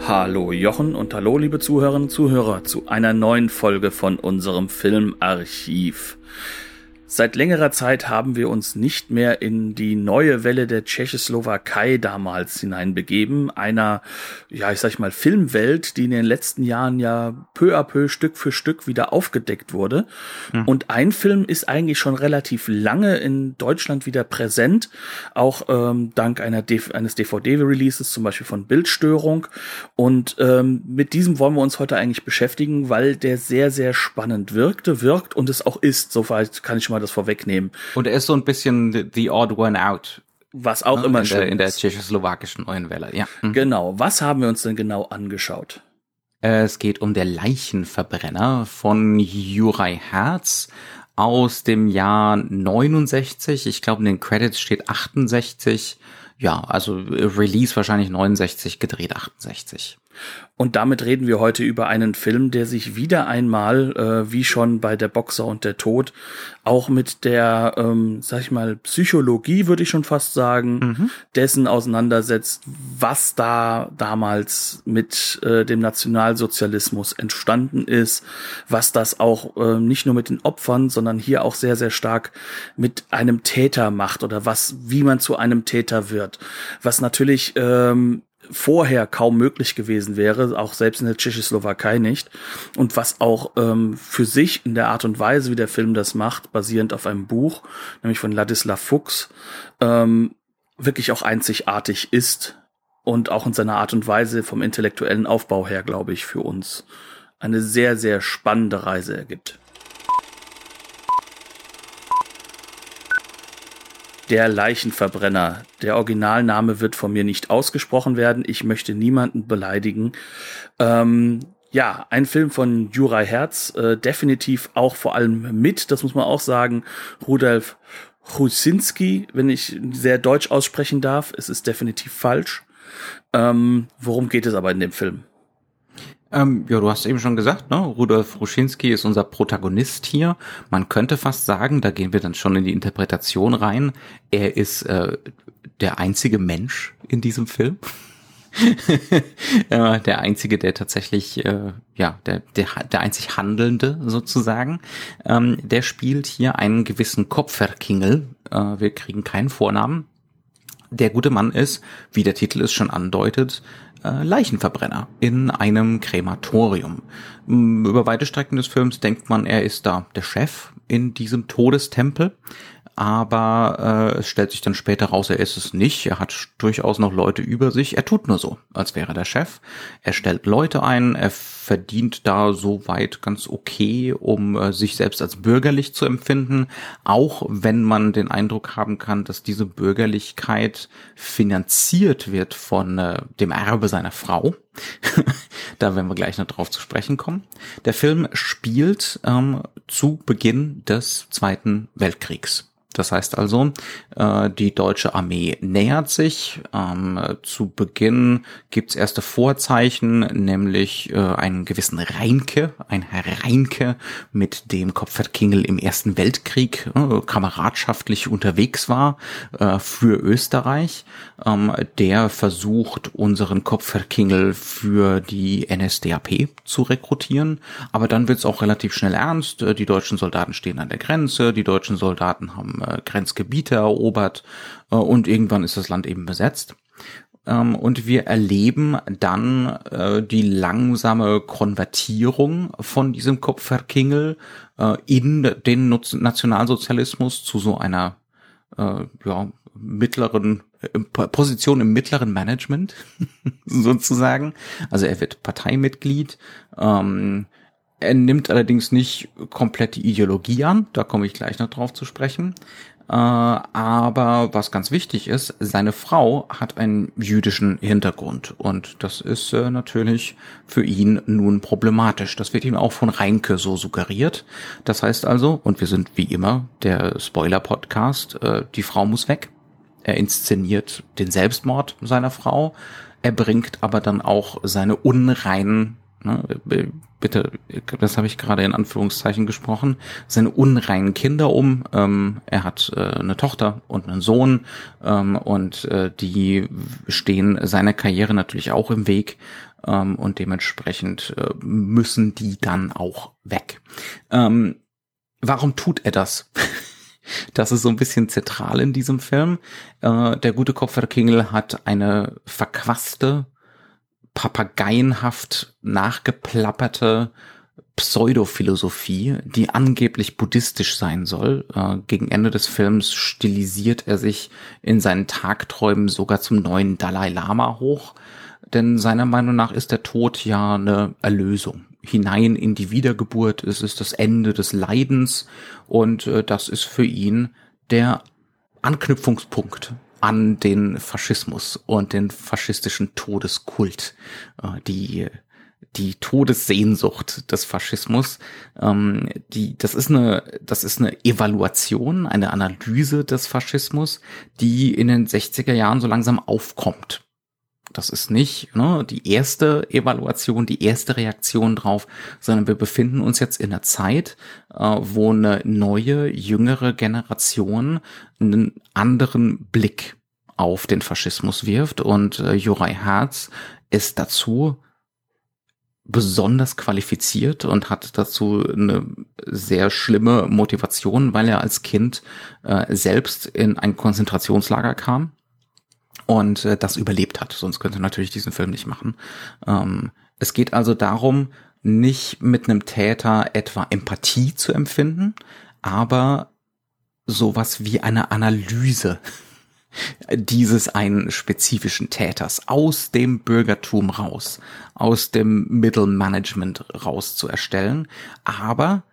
Hallo Jochen und hallo liebe Zuhörerinnen und Zuhörer zu einer neuen Folge von unserem Filmarchiv. Seit längerer Zeit haben wir uns nicht mehr in die neue Welle der Tschechoslowakei damals hineinbegeben, einer, ja, ich sag mal, Filmwelt, die in den letzten Jahren ja peu à peu, Stück für Stück wieder aufgedeckt wurde. Mhm. Und ein Film ist eigentlich schon relativ lange in Deutschland wieder präsent, auch ähm, dank einer eines DVD-Releases, zum Beispiel von Bildstörung. Und ähm, mit diesem wollen wir uns heute eigentlich beschäftigen, weil der sehr, sehr spannend wirkte, wirkt und es auch ist. Soweit kann ich mal das vorwegnehmen. Und er ist so ein bisschen the odd one out. Was auch ne? immer in der, in der tschechoslowakischen Neuen Welle, ja. Mhm. Genau. Was haben wir uns denn genau angeschaut? Es geht um der Leichenverbrenner von Juraj Herz aus dem Jahr 69. Ich glaube, in den Credits steht 68. Ja, also Release wahrscheinlich 69, gedreht 68. Und damit reden wir heute über einen Film, der sich wieder einmal, äh, wie schon bei der Boxer und der Tod, auch mit der, ähm, sag ich mal, Psychologie, würde ich schon fast sagen, mhm. dessen auseinandersetzt, was da damals mit äh, dem Nationalsozialismus entstanden ist, was das auch äh, nicht nur mit den Opfern, sondern hier auch sehr, sehr stark mit einem Täter macht oder was, wie man zu einem Täter wird. Was natürlich ähm, vorher kaum möglich gewesen wäre, auch selbst in der Tschechoslowakei nicht. Und was auch ähm, für sich in der Art und Weise, wie der Film das macht, basierend auf einem Buch, nämlich von Ladislav Fuchs, ähm, wirklich auch einzigartig ist und auch in seiner Art und Weise vom intellektuellen Aufbau her, glaube ich, für uns eine sehr, sehr spannende Reise ergibt. Der Leichenverbrenner. Der Originalname wird von mir nicht ausgesprochen werden. Ich möchte niemanden beleidigen. Ähm, ja, ein Film von Juraj Herz, äh, definitiv auch vor allem mit, das muss man auch sagen, Rudolf Chusinski, wenn ich sehr deutsch aussprechen darf. Es ist definitiv falsch. Ähm, worum geht es aber in dem Film? Ähm, ja, du hast eben schon gesagt, ne? Rudolf Ruschinski ist unser Protagonist hier. Man könnte fast sagen, da gehen wir dann schon in die Interpretation rein, er ist äh, der einzige Mensch in diesem Film. der einzige, der tatsächlich, äh, ja, der, der, der einzig Handelnde sozusagen. Ähm, der spielt hier einen gewissen Kopferkingel. Äh, wir kriegen keinen Vornamen. Der gute Mann ist, wie der Titel es schon andeutet, äh, Leichenverbrenner in einem Krematorium. Über weite Strecken des Films denkt man, er ist da der Chef in diesem Todestempel aber äh, es stellt sich dann später raus, er ist es nicht. Er hat durchaus noch Leute über sich. Er tut nur so, als wäre der Chef. Er stellt Leute ein, er verdient da soweit ganz okay, um äh, sich selbst als bürgerlich zu empfinden, auch wenn man den Eindruck haben kann, dass diese Bürgerlichkeit finanziert wird von äh, dem Erbe seiner Frau. da werden wir gleich noch drauf zu sprechen kommen. Der Film spielt ähm, zu Beginn des Zweiten Weltkriegs. Das heißt also, äh, die deutsche Armee nähert sich. Ähm, zu Beginn gibt's erste Vorzeichen, nämlich äh, einen gewissen Reinke, ein Herr Reinke, mit dem Kopfverkingel im Ersten Weltkrieg äh, kameradschaftlich unterwegs war für Österreich. Ähm, der versucht, unseren Kopfverkingel für die NSDAP zu rekrutieren. Aber dann wird's auch relativ schnell ernst. Die deutschen Soldaten stehen an der Grenze, die deutschen Soldaten haben äh, Grenzgebiete erobert äh, und irgendwann ist das Land eben besetzt. Ähm, und wir erleben dann äh, die langsame Konvertierung von diesem Kopfverkingel in den Nationalsozialismus zu so einer ja, mittleren Position im mittleren Management sozusagen. Also er wird Parteimitglied. Ähm, er nimmt allerdings nicht komplett die Ideologie an, da komme ich gleich noch drauf zu sprechen. Äh, aber was ganz wichtig ist, seine Frau hat einen jüdischen Hintergrund und das ist äh, natürlich für ihn nun problematisch. Das wird ihm auch von Reinke so suggeriert. Das heißt also, und wir sind wie immer der Spoiler-Podcast, äh, die Frau muss weg. Er inszeniert den Selbstmord seiner Frau. Er bringt aber dann auch seine unreinen Ne, bitte, das habe ich gerade in Anführungszeichen gesprochen, seine unreinen Kinder um. Ähm, er hat äh, eine Tochter und einen Sohn ähm, und äh, die stehen seiner Karriere natürlich auch im Weg ähm, und dementsprechend äh, müssen die dann auch weg. Ähm, warum tut er das? Das ist so ein bisschen zentral in diesem Film. Äh, der gute Kopfverkingel hat eine verquaste papageienhaft nachgeplapperte Pseudophilosophie, die angeblich buddhistisch sein soll. Äh, gegen Ende des Films stilisiert er sich in seinen Tagträumen sogar zum neuen Dalai Lama hoch, denn seiner Meinung nach ist der Tod ja eine Erlösung. Hinein in die Wiedergeburt, es ist das Ende des Leidens und äh, das ist für ihn der Anknüpfungspunkt an den Faschismus und den faschistischen Todeskult, äh, die die Todessehnsucht des Faschismus. Ähm, die, das ist eine, das ist eine Evaluation, eine Analyse des Faschismus, die in den 60er Jahren so langsam aufkommt. Das ist nicht ne, die erste Evaluation, die erste Reaktion drauf, sondern wir befinden uns jetzt in einer Zeit, äh, wo eine neue, jüngere Generation einen anderen Blick auf den Faschismus wirft. Und äh, Juraj Herz ist dazu besonders qualifiziert und hat dazu eine sehr schlimme Motivation, weil er als Kind äh, selbst in ein Konzentrationslager kam und äh, das überlebt hat. Sonst könnte natürlich diesen Film nicht machen. Ähm, es geht also darum, nicht mit einem Täter etwa Empathie zu empfinden, aber sowas wie eine Analyse dieses einen spezifischen Täters aus dem Bürgertum raus, aus dem Mittelmanagement raus zu erstellen, aber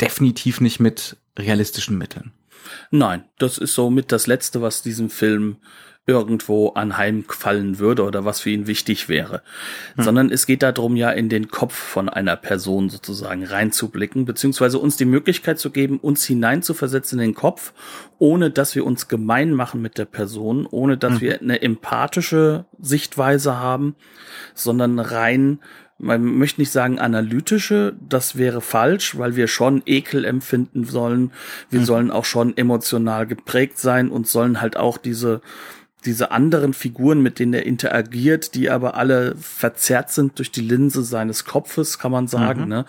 definitiv nicht mit realistischen Mitteln. Nein, das ist somit das Letzte, was diesem Film irgendwo anheimfallen würde oder was für ihn wichtig wäre. Hm. Sondern es geht darum, ja in den Kopf von einer Person sozusagen reinzublicken, beziehungsweise uns die Möglichkeit zu geben, uns hineinzuversetzen in den Kopf, ohne dass wir uns gemein machen mit der Person, ohne dass hm. wir eine empathische Sichtweise haben, sondern rein man möchte nicht sagen analytische, das wäre falsch, weil wir schon Ekel empfinden sollen. Wir mhm. sollen auch schon emotional geprägt sein und sollen halt auch diese diese anderen Figuren, mit denen er interagiert, die aber alle verzerrt sind durch die Linse seines Kopfes, kann man sagen, mhm. ne?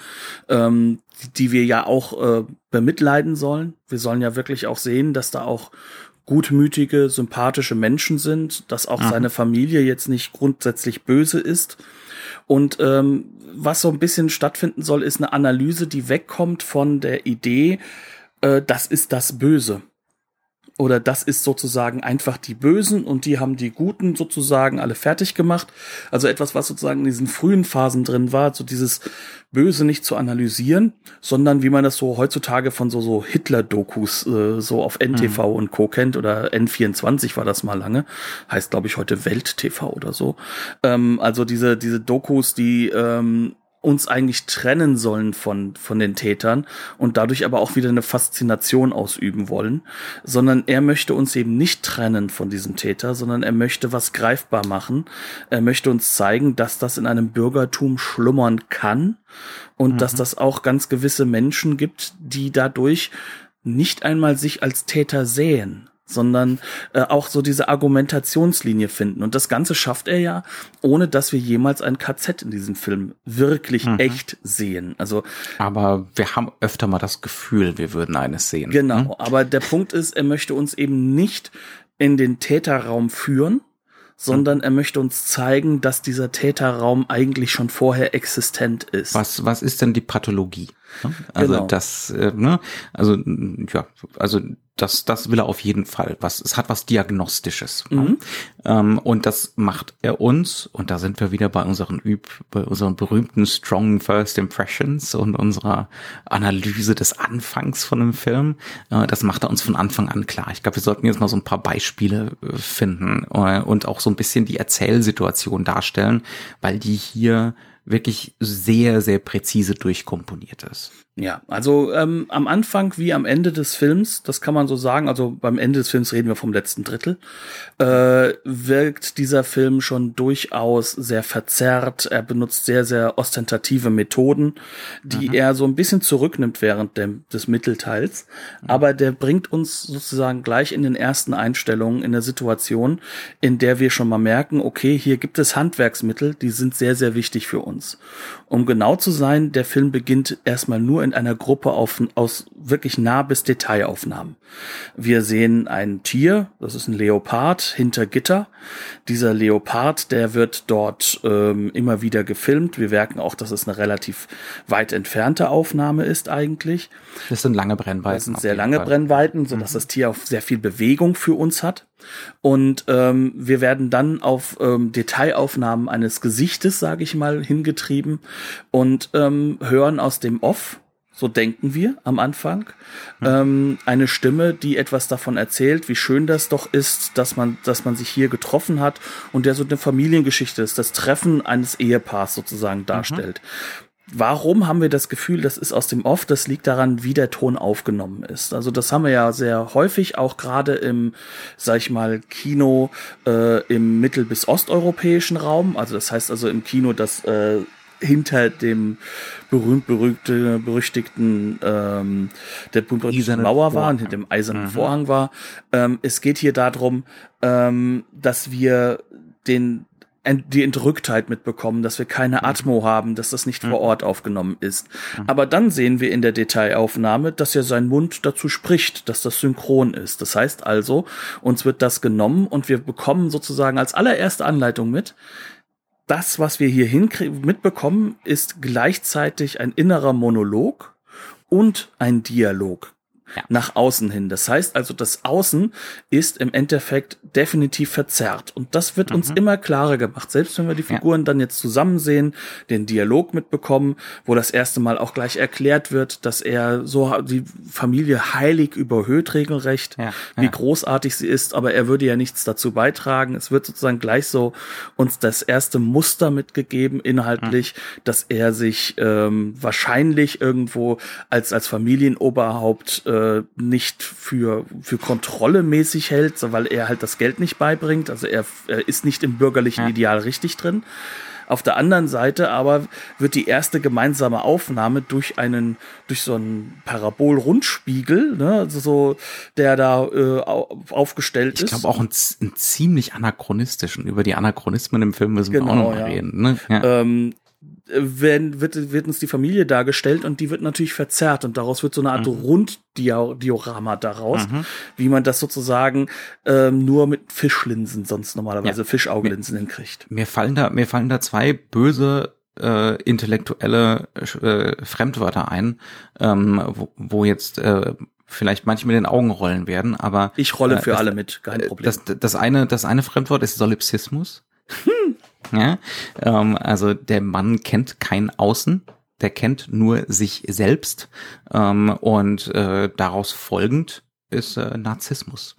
Ähm, die, die, wir ja auch äh, bemitleiden sollen. Wir sollen ja wirklich auch sehen, dass da auch gutmütige, sympathische Menschen sind, dass auch mhm. seine Familie jetzt nicht grundsätzlich böse ist und ähm, was so ein bisschen stattfinden soll, ist eine Analyse, die wegkommt von der Idee, äh, das ist das Böse oder das ist sozusagen einfach die Bösen und die haben die Guten sozusagen alle fertig gemacht. Also etwas, was sozusagen in diesen frühen Phasen drin war, so dieses Böse nicht zu analysieren, sondern wie man das so heutzutage von so, so Hitler-Dokus äh, so auf NTV mhm. und Co. kennt oder N24 war das mal lange. Heißt, glaube ich, heute Welt-TV oder so. Ähm, also diese, diese Dokus, die ähm, uns eigentlich trennen sollen von, von den Tätern und dadurch aber auch wieder eine Faszination ausüben wollen, sondern er möchte uns eben nicht trennen von diesem Täter, sondern er möchte was greifbar machen. Er möchte uns zeigen, dass das in einem Bürgertum schlummern kann und mhm. dass das auch ganz gewisse Menschen gibt, die dadurch nicht einmal sich als Täter sehen, sondern äh, auch so diese Argumentationslinie finden. Und das Ganze schafft er ja, ohne dass wir jemals ein KZ in diesem Film wirklich mhm. echt sehen. Also, aber wir haben öfter mal das Gefühl, wir würden eines sehen. Genau, hm? aber der Punkt ist, er möchte uns eben nicht in den Täterraum führen, sondern er möchte uns zeigen, dass dieser Täterraum eigentlich schon vorher existent ist. Was, was ist denn die Pathologie? Also genau. das, äh, ne, also ja, also das, das will er auf jeden Fall. Was, es hat was Diagnostisches. Ne? Mhm. Ähm, und das macht er uns, und da sind wir wieder bei unseren Üb, bei unseren berühmten Strong First Impressions und unserer Analyse des Anfangs von einem Film. Äh, das macht er uns von Anfang an klar. Ich glaube, wir sollten jetzt mal so ein paar Beispiele äh, finden äh, und auch so ein bisschen die Erzählsituation darstellen, weil die hier wirklich sehr, sehr präzise durchkomponiert ist. Ja, also ähm, am Anfang wie am Ende des Films, das kann man so sagen, also beim Ende des Films reden wir vom letzten Drittel, äh, wirkt dieser Film schon durchaus sehr verzerrt. Er benutzt sehr, sehr ostentative Methoden, die mhm. er so ein bisschen zurücknimmt während dem, des Mittelteils. Mhm. Aber der bringt uns sozusagen gleich in den ersten Einstellungen in der Situation, in der wir schon mal merken, okay, hier gibt es Handwerksmittel, die sind sehr, sehr wichtig für uns. Um genau zu sein, der Film beginnt erstmal nur in einer Gruppe auf, aus wirklich nah bis Detailaufnahmen. Wir sehen ein Tier, das ist ein Leopard, hinter Gitter. Dieser Leopard, der wird dort ähm, immer wieder gefilmt. Wir merken auch, dass es eine relativ weit entfernte Aufnahme ist eigentlich. Das sind lange Brennweiten. Das sind sehr lange Fall. Brennweiten, so dass mhm. das Tier auch sehr viel Bewegung für uns hat. Und ähm, wir werden dann auf ähm, Detailaufnahmen eines Gesichtes, sage ich mal, hingetrieben und ähm, hören aus dem Off so denken wir am Anfang. Mhm. Ähm, eine Stimme, die etwas davon erzählt, wie schön das doch ist, dass man, dass man sich hier getroffen hat und der so eine Familiengeschichte ist, das Treffen eines Ehepaars sozusagen darstellt. Mhm. Warum haben wir das Gefühl, das ist aus dem Off? Das liegt daran, wie der Ton aufgenommen ist. Also das haben wir ja sehr häufig, auch gerade im, sag ich mal, Kino äh, im mittel- bis osteuropäischen Raum. Also das heißt also im Kino, das äh, hinter dem berühmt berühmte berüchtigten ähm, der berühmten Mauer war und hinter dem eisernen mhm. Vorhang war. Ähm, es geht hier darum, ähm, dass wir den die Entrücktheit mitbekommen, dass wir keine mhm. Atmo haben, dass das nicht mhm. vor Ort aufgenommen ist. Mhm. Aber dann sehen wir in der Detailaufnahme, dass ja sein Mund dazu spricht, dass das synchron ist. Das heißt also, uns wird das genommen und wir bekommen sozusagen als allererste Anleitung mit, das, was wir hier mitbekommen, ist gleichzeitig ein innerer Monolog und ein Dialog ja. nach außen hin. Das heißt also, das Außen ist im Endeffekt definitiv verzerrt. Und das wird mhm. uns immer klarer gemacht. Selbst wenn wir die Figuren ja. dann jetzt zusammen sehen, den Dialog mitbekommen, wo das erste Mal auch gleich erklärt wird, dass er so die Familie heilig überhöht regelrecht, ja. wie großartig sie ist, aber er würde ja nichts dazu beitragen. Es wird sozusagen gleich so uns das erste Muster mitgegeben, inhaltlich, mhm. dass er sich ähm, wahrscheinlich irgendwo als, als Familienoberhaupt äh, äh, nicht für, für Kontrolle mäßig hält, weil er halt das Geld nicht beibringt. Also er, er ist nicht im bürgerlichen ja. Ideal richtig drin. Auf der anderen Seite aber wird die erste gemeinsame Aufnahme durch einen, durch so einen Parabol-Rundspiegel, ne, also so, der da äh, aufgestellt ich ist. Ich glaube auch einen, einen, ziemlich anachronistischen. Über die Anachronismen im Film müssen genau, wir auch genau, noch mal ja. reden. Ne? Ja. Ähm, werden, wird, wird uns die Familie dargestellt und die wird natürlich verzerrt und daraus wird so eine Art mhm. Runddiorama daraus, mhm. wie man das sozusagen ähm, nur mit Fischlinsen sonst normalerweise ja. Fischaugenlinsen mir, hinkriegt. Mir fallen da, mir fallen da zwei böse äh, intellektuelle äh, Fremdwörter ein, ähm, wo, wo jetzt äh, vielleicht manche mit den Augen rollen werden, aber ich rolle für äh, das, alle mit, kein Problem. Das, das eine, das eine Fremdwort ist Solipsismus. Hm. Ja? Ähm, also der Mann kennt kein Außen, der kennt nur sich selbst ähm, und äh, daraus folgend ist äh, Narzissmus.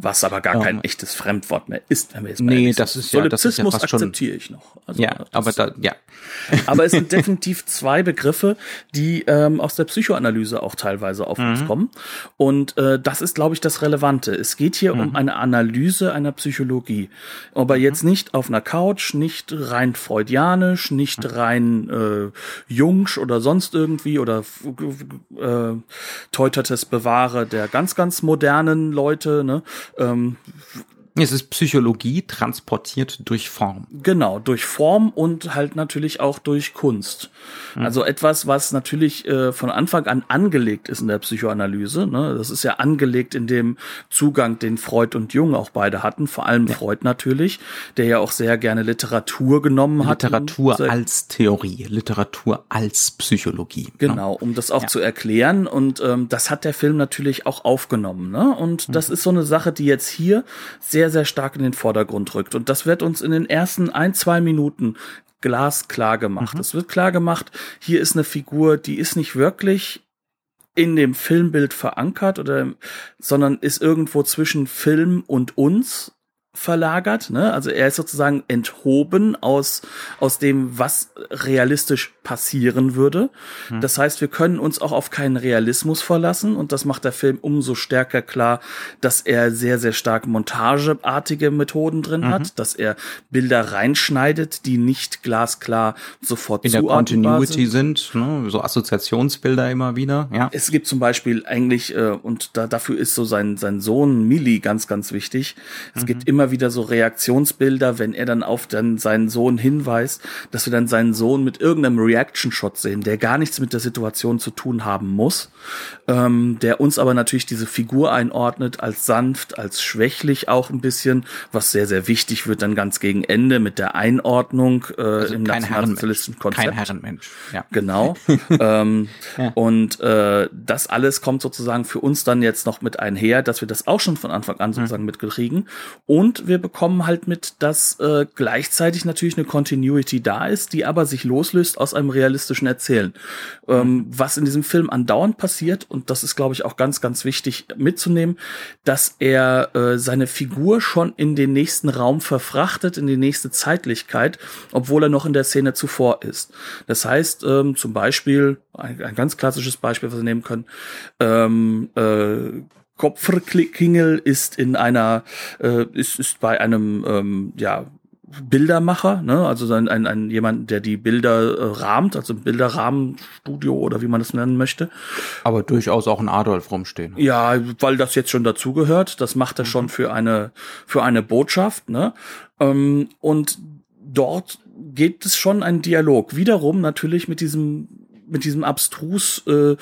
Was aber gar kein echtes Fremdwort mehr ist, wenn wir jetzt mal Nee, das ist ja, das ist ja fast akzeptiere ich noch. Also, ja, aber da, ja. aber es sind definitiv zwei Begriffe, die ähm, aus der Psychoanalyse auch teilweise auf mhm. uns kommen. Und äh, das ist, glaube ich, das Relevante. Es geht hier mhm. um eine Analyse einer Psychologie. Aber mhm. jetzt nicht auf einer Couch, nicht rein freudianisch, nicht mhm. rein äh, jungsch oder sonst irgendwie oder äh, Teutates bewahre der ganz, ganz modernen Leute, ne? Ähm, Es ist Psychologie transportiert durch Form. Genau, durch Form und halt natürlich auch durch Kunst. Mhm. Also etwas, was natürlich äh, von Anfang an angelegt ist in der Psychoanalyse. Ne? Das ist ja angelegt in dem Zugang, den Freud und Jung auch beide hatten, vor allem ja. Freud natürlich, der ja auch sehr gerne Literatur genommen hat. Literatur als Theorie, Literatur als Psychologie. Ne? Genau, um das auch ja. zu erklären. Und ähm, das hat der Film natürlich auch aufgenommen. Ne? Und mhm. das ist so eine Sache, die jetzt hier sehr, sehr stark in den Vordergrund rückt. Und das wird uns in den ersten ein, zwei Minuten glasklar gemacht. Mhm. Es wird klar gemacht, hier ist eine Figur, die ist nicht wirklich in dem Filmbild verankert oder, sondern ist irgendwo zwischen Film und uns verlagert, ne? Also er ist sozusagen enthoben aus aus dem, was realistisch passieren würde. Hm. Das heißt, wir können uns auch auf keinen Realismus verlassen und das macht der Film umso stärker klar, dass er sehr sehr stark montageartige Methoden drin mhm. hat, dass er Bilder reinschneidet, die nicht glasklar sofort in der Continuity sind, sind ne? so Assoziationsbilder immer wieder. Ja. Es gibt zum Beispiel eigentlich äh, und da dafür ist so sein sein Sohn Milli ganz ganz wichtig. Es mhm. gibt immer immer wieder so Reaktionsbilder, wenn er dann auf dann seinen Sohn hinweist, dass wir dann seinen Sohn mit irgendeinem Reaction-Shot sehen, der gar nichts mit der Situation zu tun haben muss, ähm, der uns aber natürlich diese Figur einordnet als sanft, als schwächlich auch ein bisschen, was sehr, sehr wichtig wird dann ganz gegen Ende mit der Einordnung äh, also im nationalsozialistischen Konzept. Kein Herrenmensch, ja. Genau. ähm, ja. Und äh, das alles kommt sozusagen für uns dann jetzt noch mit einher, dass wir das auch schon von Anfang an sozusagen mhm. mitkriegen. Und und wir bekommen halt mit, dass äh, gleichzeitig natürlich eine Continuity da ist, die aber sich loslöst aus einem realistischen Erzählen. Ähm, was in diesem Film andauernd passiert, und das ist, glaube ich, auch ganz, ganz wichtig mitzunehmen, dass er äh, seine Figur schon in den nächsten Raum verfrachtet, in die nächste Zeitlichkeit, obwohl er noch in der Szene zuvor ist. Das heißt, ähm, zum Beispiel, ein, ein ganz klassisches Beispiel, was wir nehmen können, ähm, äh, Kopferklingel ist in einer, äh, ist, ist bei einem, ähm, ja, Bildermacher, ne? also ein, ein, ein jemand, der die Bilder äh, rahmt, also Bilderrahmenstudio oder wie man das nennen möchte. Aber durchaus auch ein Adolf rumstehen. Ja, weil das jetzt schon dazugehört. Das macht er mhm. schon für eine für eine Botschaft. Ne? Ähm, und dort geht es schon ein Dialog. Wiederum natürlich mit diesem mit diesem abstrus, äh,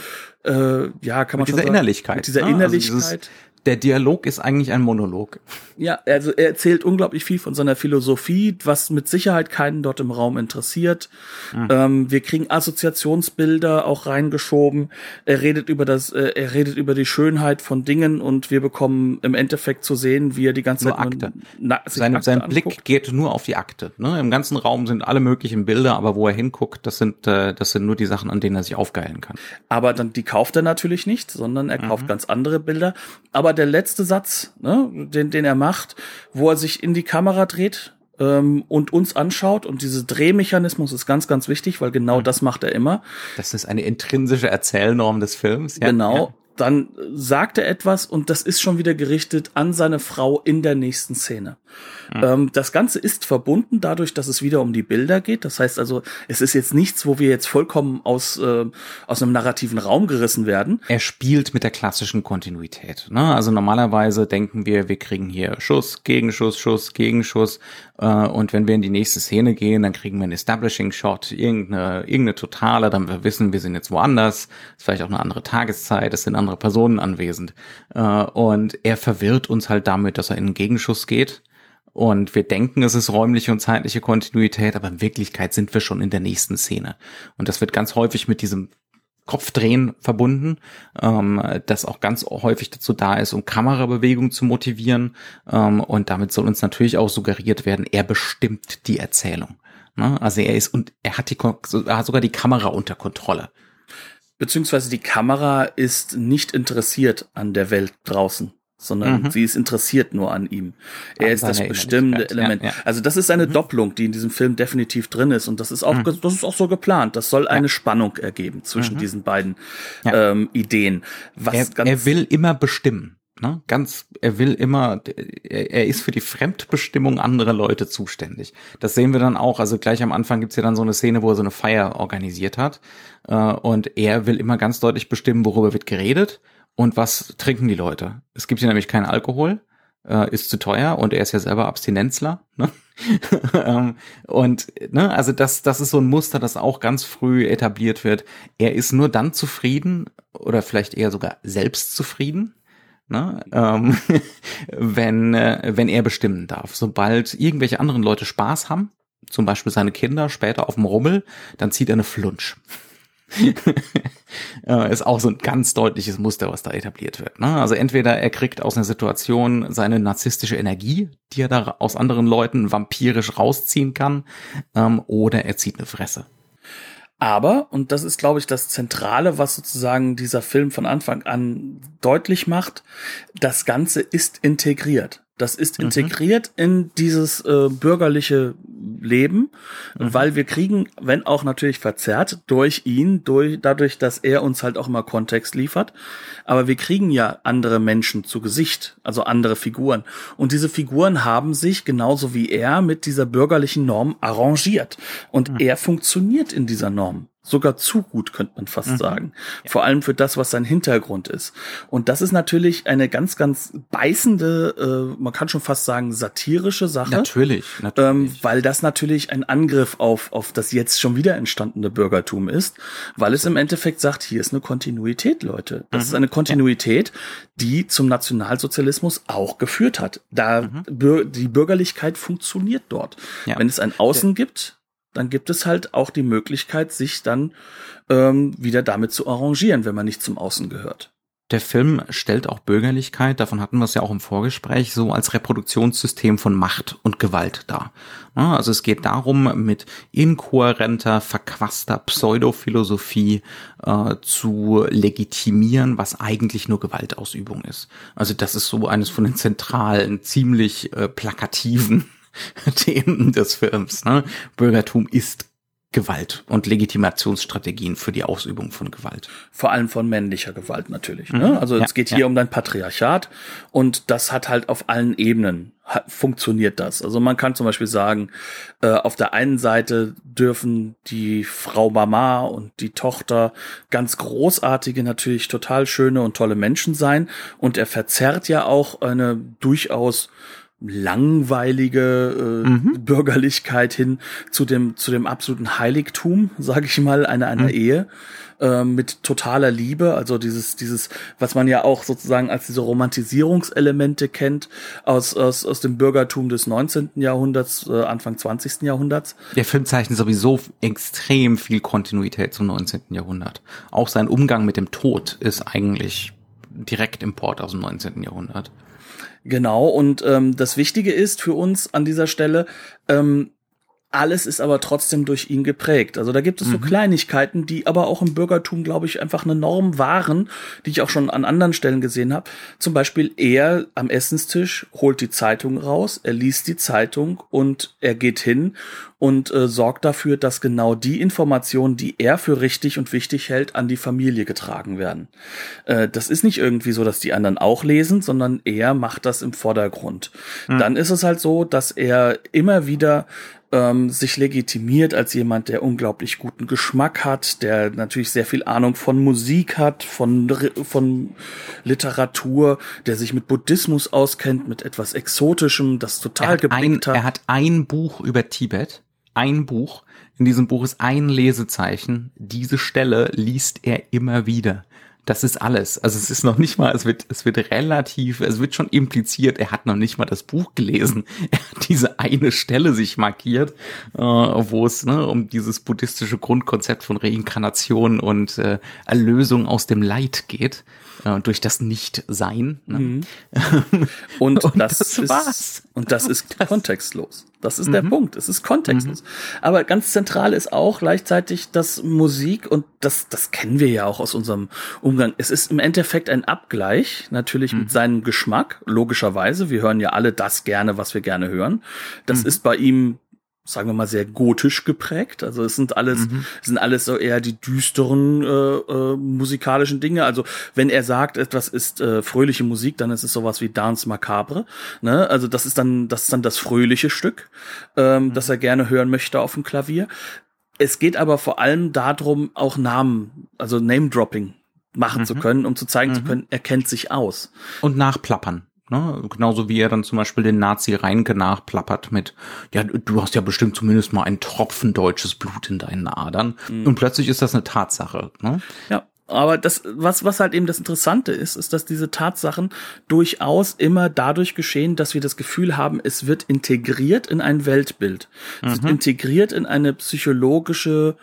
äh, ja, kann man mit dieser sagen, Innerlichkeit. Mit dieser Innerlichkeit. Also dieses, der Dialog ist eigentlich ein Monolog. Ja, also er erzählt unglaublich viel von seiner Philosophie, was mit Sicherheit keinen dort im Raum interessiert. Mhm. Ähm, wir kriegen Assoziationsbilder auch reingeschoben. Er redet über das, äh, er redet über die Schönheit von Dingen und wir bekommen im Endeffekt zu sehen, wie er die ganze nur Zeit Akte. Na, sein, Akte sein Blick geht nur auf die Akte. Ne? Im ganzen Raum sind alle möglichen Bilder, aber wo er hinguckt, das sind äh, das sind nur die Sachen, an denen er sich aufgeilen kann. Aber dann die kauft er natürlich nicht, sondern er kauft mhm. ganz andere Bilder. Aber der letzte Satz, ne, den, den er macht, wo er sich in die Kamera dreht ähm, und uns anschaut. Und diese Drehmechanismus ist ganz, ganz wichtig, weil genau mhm. das macht er immer. Das ist eine intrinsische Erzählnorm des Films. Ja, genau. Ja dann sagt er etwas und das ist schon wieder gerichtet an seine Frau in der nächsten Szene. Mhm. Ähm, das Ganze ist verbunden dadurch, dass es wieder um die Bilder geht. Das heißt also, es ist jetzt nichts, wo wir jetzt vollkommen aus, äh, aus einem narrativen Raum gerissen werden. Er spielt mit der klassischen Kontinuität. Ne? Also normalerweise denken wir, wir kriegen hier Schuss, Gegenschuss, Schuss, Gegenschuss. Äh, und wenn wir in die nächste Szene gehen, dann kriegen wir einen Establishing Shot, irgendeine, irgendeine Totale, dann wir wissen, wir sind jetzt woanders. Ist vielleicht auch eine andere Tageszeit, es sind andere Personen anwesend. Äh, und er verwirrt uns halt damit, dass er in einen Gegenschuss geht und wir denken, es ist räumliche und zeitliche Kontinuität, aber in Wirklichkeit sind wir schon in der nächsten Szene. Und das wird ganz häufig mit diesem Kopfdrehen verbunden, ähm, das auch ganz häufig dazu da ist, um Kamerabewegung zu motivieren. Ähm, und damit soll uns natürlich auch suggeriert werden, er bestimmt die Erzählung. Ne? Also er ist und er hat, die, er hat sogar die Kamera unter Kontrolle. Beziehungsweise die Kamera ist nicht interessiert an der Welt draußen sondern mhm. sie ist interessiert nur an ihm. Er an ist das bestimmte Element. Ja, ja. Also das ist eine mhm. Doppelung, die in diesem Film definitiv drin ist und das ist auch mhm. das ist auch so geplant. Das soll eine Spannung ergeben zwischen mhm. diesen beiden ähm, Ideen. Was er, ganz er will immer bestimmen. Ne? Ganz, er will immer, er ist für die Fremdbestimmung anderer Leute zuständig. Das sehen wir dann auch. Also gleich am Anfang gibt's ja dann so eine Szene, wo er so eine Feier organisiert hat. Äh, und er will immer ganz deutlich bestimmen, worüber wird geredet und was trinken die Leute? Es gibt hier nämlich keinen Alkohol. äh, ist zu teuer und er ist ja selber Abstinenzler. Ne? Ähm, und ne, also das, das ist so ein Muster, das auch ganz früh etabliert wird. Er ist nur dann zufrieden oder vielleicht eher sogar selbst zufrieden, ne? ähm, wenn, äh, wenn er bestimmen darf. Sobald irgendwelche anderen Leute Spaß haben, zum Beispiel seine Kinder später auf dem Rummel, dann zieht er eine Flunsch. Ist auch so ein ganz deutliches Muster, was da etabliert wird. Ne? Also entweder er kriegt aus einer Situation seine narzisstische Energie, die er da aus anderen Leuten vampirisch rausziehen kann, ähm, oder er zieht eine Fresse. Aber, und das ist, glaube ich, das Zentrale, was sozusagen dieser Film von Anfang an deutlich macht, das Ganze ist integriert. Das ist mhm. integriert mhm. in dieses äh, bürgerliche Leben, mhm. weil wir kriegen, wenn auch natürlich verzerrt durch ihn, durch, dadurch, dass er uns halt auch immer Kontext liefert, aber wir kriegen ja andere Menschen zu Gesicht, also andere Figuren. Und diese Figuren haben sich genauso wie er mit dieser bürgerlichen Norm arrangiert. Und mhm. er funktioniert in dieser Norm sogar zu gut, könnte man fast mhm. sagen. Vor allem für das, was sein Hintergrund ist. Und das ist natürlich eine ganz, ganz beißende, äh, man kann schon fast sagen, satirische Sache. Natürlich, natürlich. Ähm, weil das natürlich ein Angriff auf, auf das jetzt schon wieder entstandene Bürgertum ist, weil es im Endeffekt sagt, hier ist eine Kontinuität, Leute. Das mhm. ist eine Kontinuität, die zum Nationalsozialismus auch geführt hat. Da mhm. die Bürgerlichkeit funktioniert dort. Ja. Wenn es ein Außen gibt, dann gibt es halt auch die Möglichkeit, sich dann ähm, wieder damit zu arrangieren, wenn man nicht zum Außen gehört. Der Film stellt auch Bürgerlichkeit, davon hatten wir es ja auch im Vorgespräch, so als Reproduktionssystem von Macht und Gewalt dar. Also es geht darum, mit inkohärenter, verquaster Pseudophilosophie äh, zu legitimieren, was eigentlich nur Gewaltausübung ist. Also das ist so eines von den zentralen, ziemlich äh, plakativen Themen des Films. Ne? Bürgertum ist Gewalt und Legitimationsstrategien für die Ausübung von Gewalt. Vor allem von männlicher Gewalt natürlich. Ne? Mhm. Also ja, es geht hier ja. um dein Patriarchat und das hat halt auf allen Ebenen funktioniert das. Also man kann zum Beispiel sagen, äh, auf der einen Seite dürfen die Frau Mama und die Tochter ganz großartige, natürlich total schöne und tolle Menschen sein und er verzerrt ja auch eine durchaus langweilige äh, mhm. Bürgerlichkeit hin zu dem zu dem absoluten Heiligtum, sage ich mal, einer einer mhm. Ehe äh, mit totaler Liebe, also dieses dieses was man ja auch sozusagen als diese Romantisierungselemente kennt aus aus aus dem Bürgertum des 19. Jahrhunderts, äh, Anfang 20. Jahrhunderts. Der Film zeichnet sowieso extrem viel Kontinuität zum 19. Jahrhundert. Auch sein Umgang mit dem Tod ist eigentlich direkt Import aus dem 19. Jahrhundert. Genau, und ähm, das Wichtige ist für uns an dieser Stelle, ähm, alles ist aber trotzdem durch ihn geprägt. Also da gibt es so mhm. Kleinigkeiten, die aber auch im Bürgertum, glaube ich, einfach eine Norm waren, die ich auch schon an anderen Stellen gesehen habe. Zum Beispiel er am Essenstisch holt die Zeitung raus, er liest die Zeitung und er geht hin und äh, sorgt dafür, dass genau die Informationen, die er für richtig und wichtig hält, an die Familie getragen werden. Äh, das ist nicht irgendwie so, dass die anderen auch lesen, sondern er macht das im Vordergrund. Mhm. Dann ist es halt so, dass er immer wieder ähm, sich legitimiert als jemand, der unglaublich guten Geschmack hat, der natürlich sehr viel Ahnung von Musik hat, von, von Literatur, der sich mit Buddhismus auskennt, mit etwas Exotischem, das total er hat. Er hat ein Buch über Tibet, ein Buch. In diesem Buch ist ein Lesezeichen. Diese Stelle liest er immer wieder. Das ist alles. Also es ist noch nicht mal, es wird, es wird relativ, es wird schon impliziert, er hat noch nicht mal das Buch gelesen. Er hat diese eine Stelle sich markiert, äh, wo es ne, um dieses buddhistische Grundkonzept von Reinkarnation und äh, Erlösung aus dem Leid geht äh, durch das Nicht-Sein. Ne? Mhm. Und, und, das, das ist, war's. und das ist das. kontextlos. Das ist mhm. der Punkt. Es ist kontextlos. Mhm. Aber ganz zentral ist auch gleichzeitig das Musik und das, das kennen wir ja auch aus unserem Umgang. Es ist im Endeffekt ein Abgleich, natürlich mit mhm. seinem Geschmack, logischerweise. Wir hören ja alle das gerne, was wir gerne hören. Das mhm. ist bei ihm sagen wir mal, sehr gotisch geprägt. Also es sind alles, mhm. sind alles so eher die düsteren äh, äh, musikalischen Dinge. Also wenn er sagt, etwas ist äh, fröhliche Musik, dann ist es sowas wie Dance Macabre. Ne? Also das ist dann, das ist dann das fröhliche Stück, ähm, mhm. das er gerne hören möchte auf dem Klavier. Es geht aber vor allem darum, auch Namen, also Name-Dropping machen mhm. zu können, um zu zeigen zu mhm. können, er kennt sich aus. Und nachplappern Ne? Genauso wie er dann zum Beispiel den Nazi Reinke nachplappert mit, ja, du hast ja bestimmt zumindest mal einen Tropfen deutsches Blut in deinen Adern. Mhm. Und plötzlich ist das eine Tatsache. Ne? Ja. Aber das, was, was halt eben das Interessante ist, ist, dass diese Tatsachen durchaus immer dadurch geschehen, dass wir das Gefühl haben, es wird integriert in ein Weltbild. Es mhm. wird integriert in eine psychologische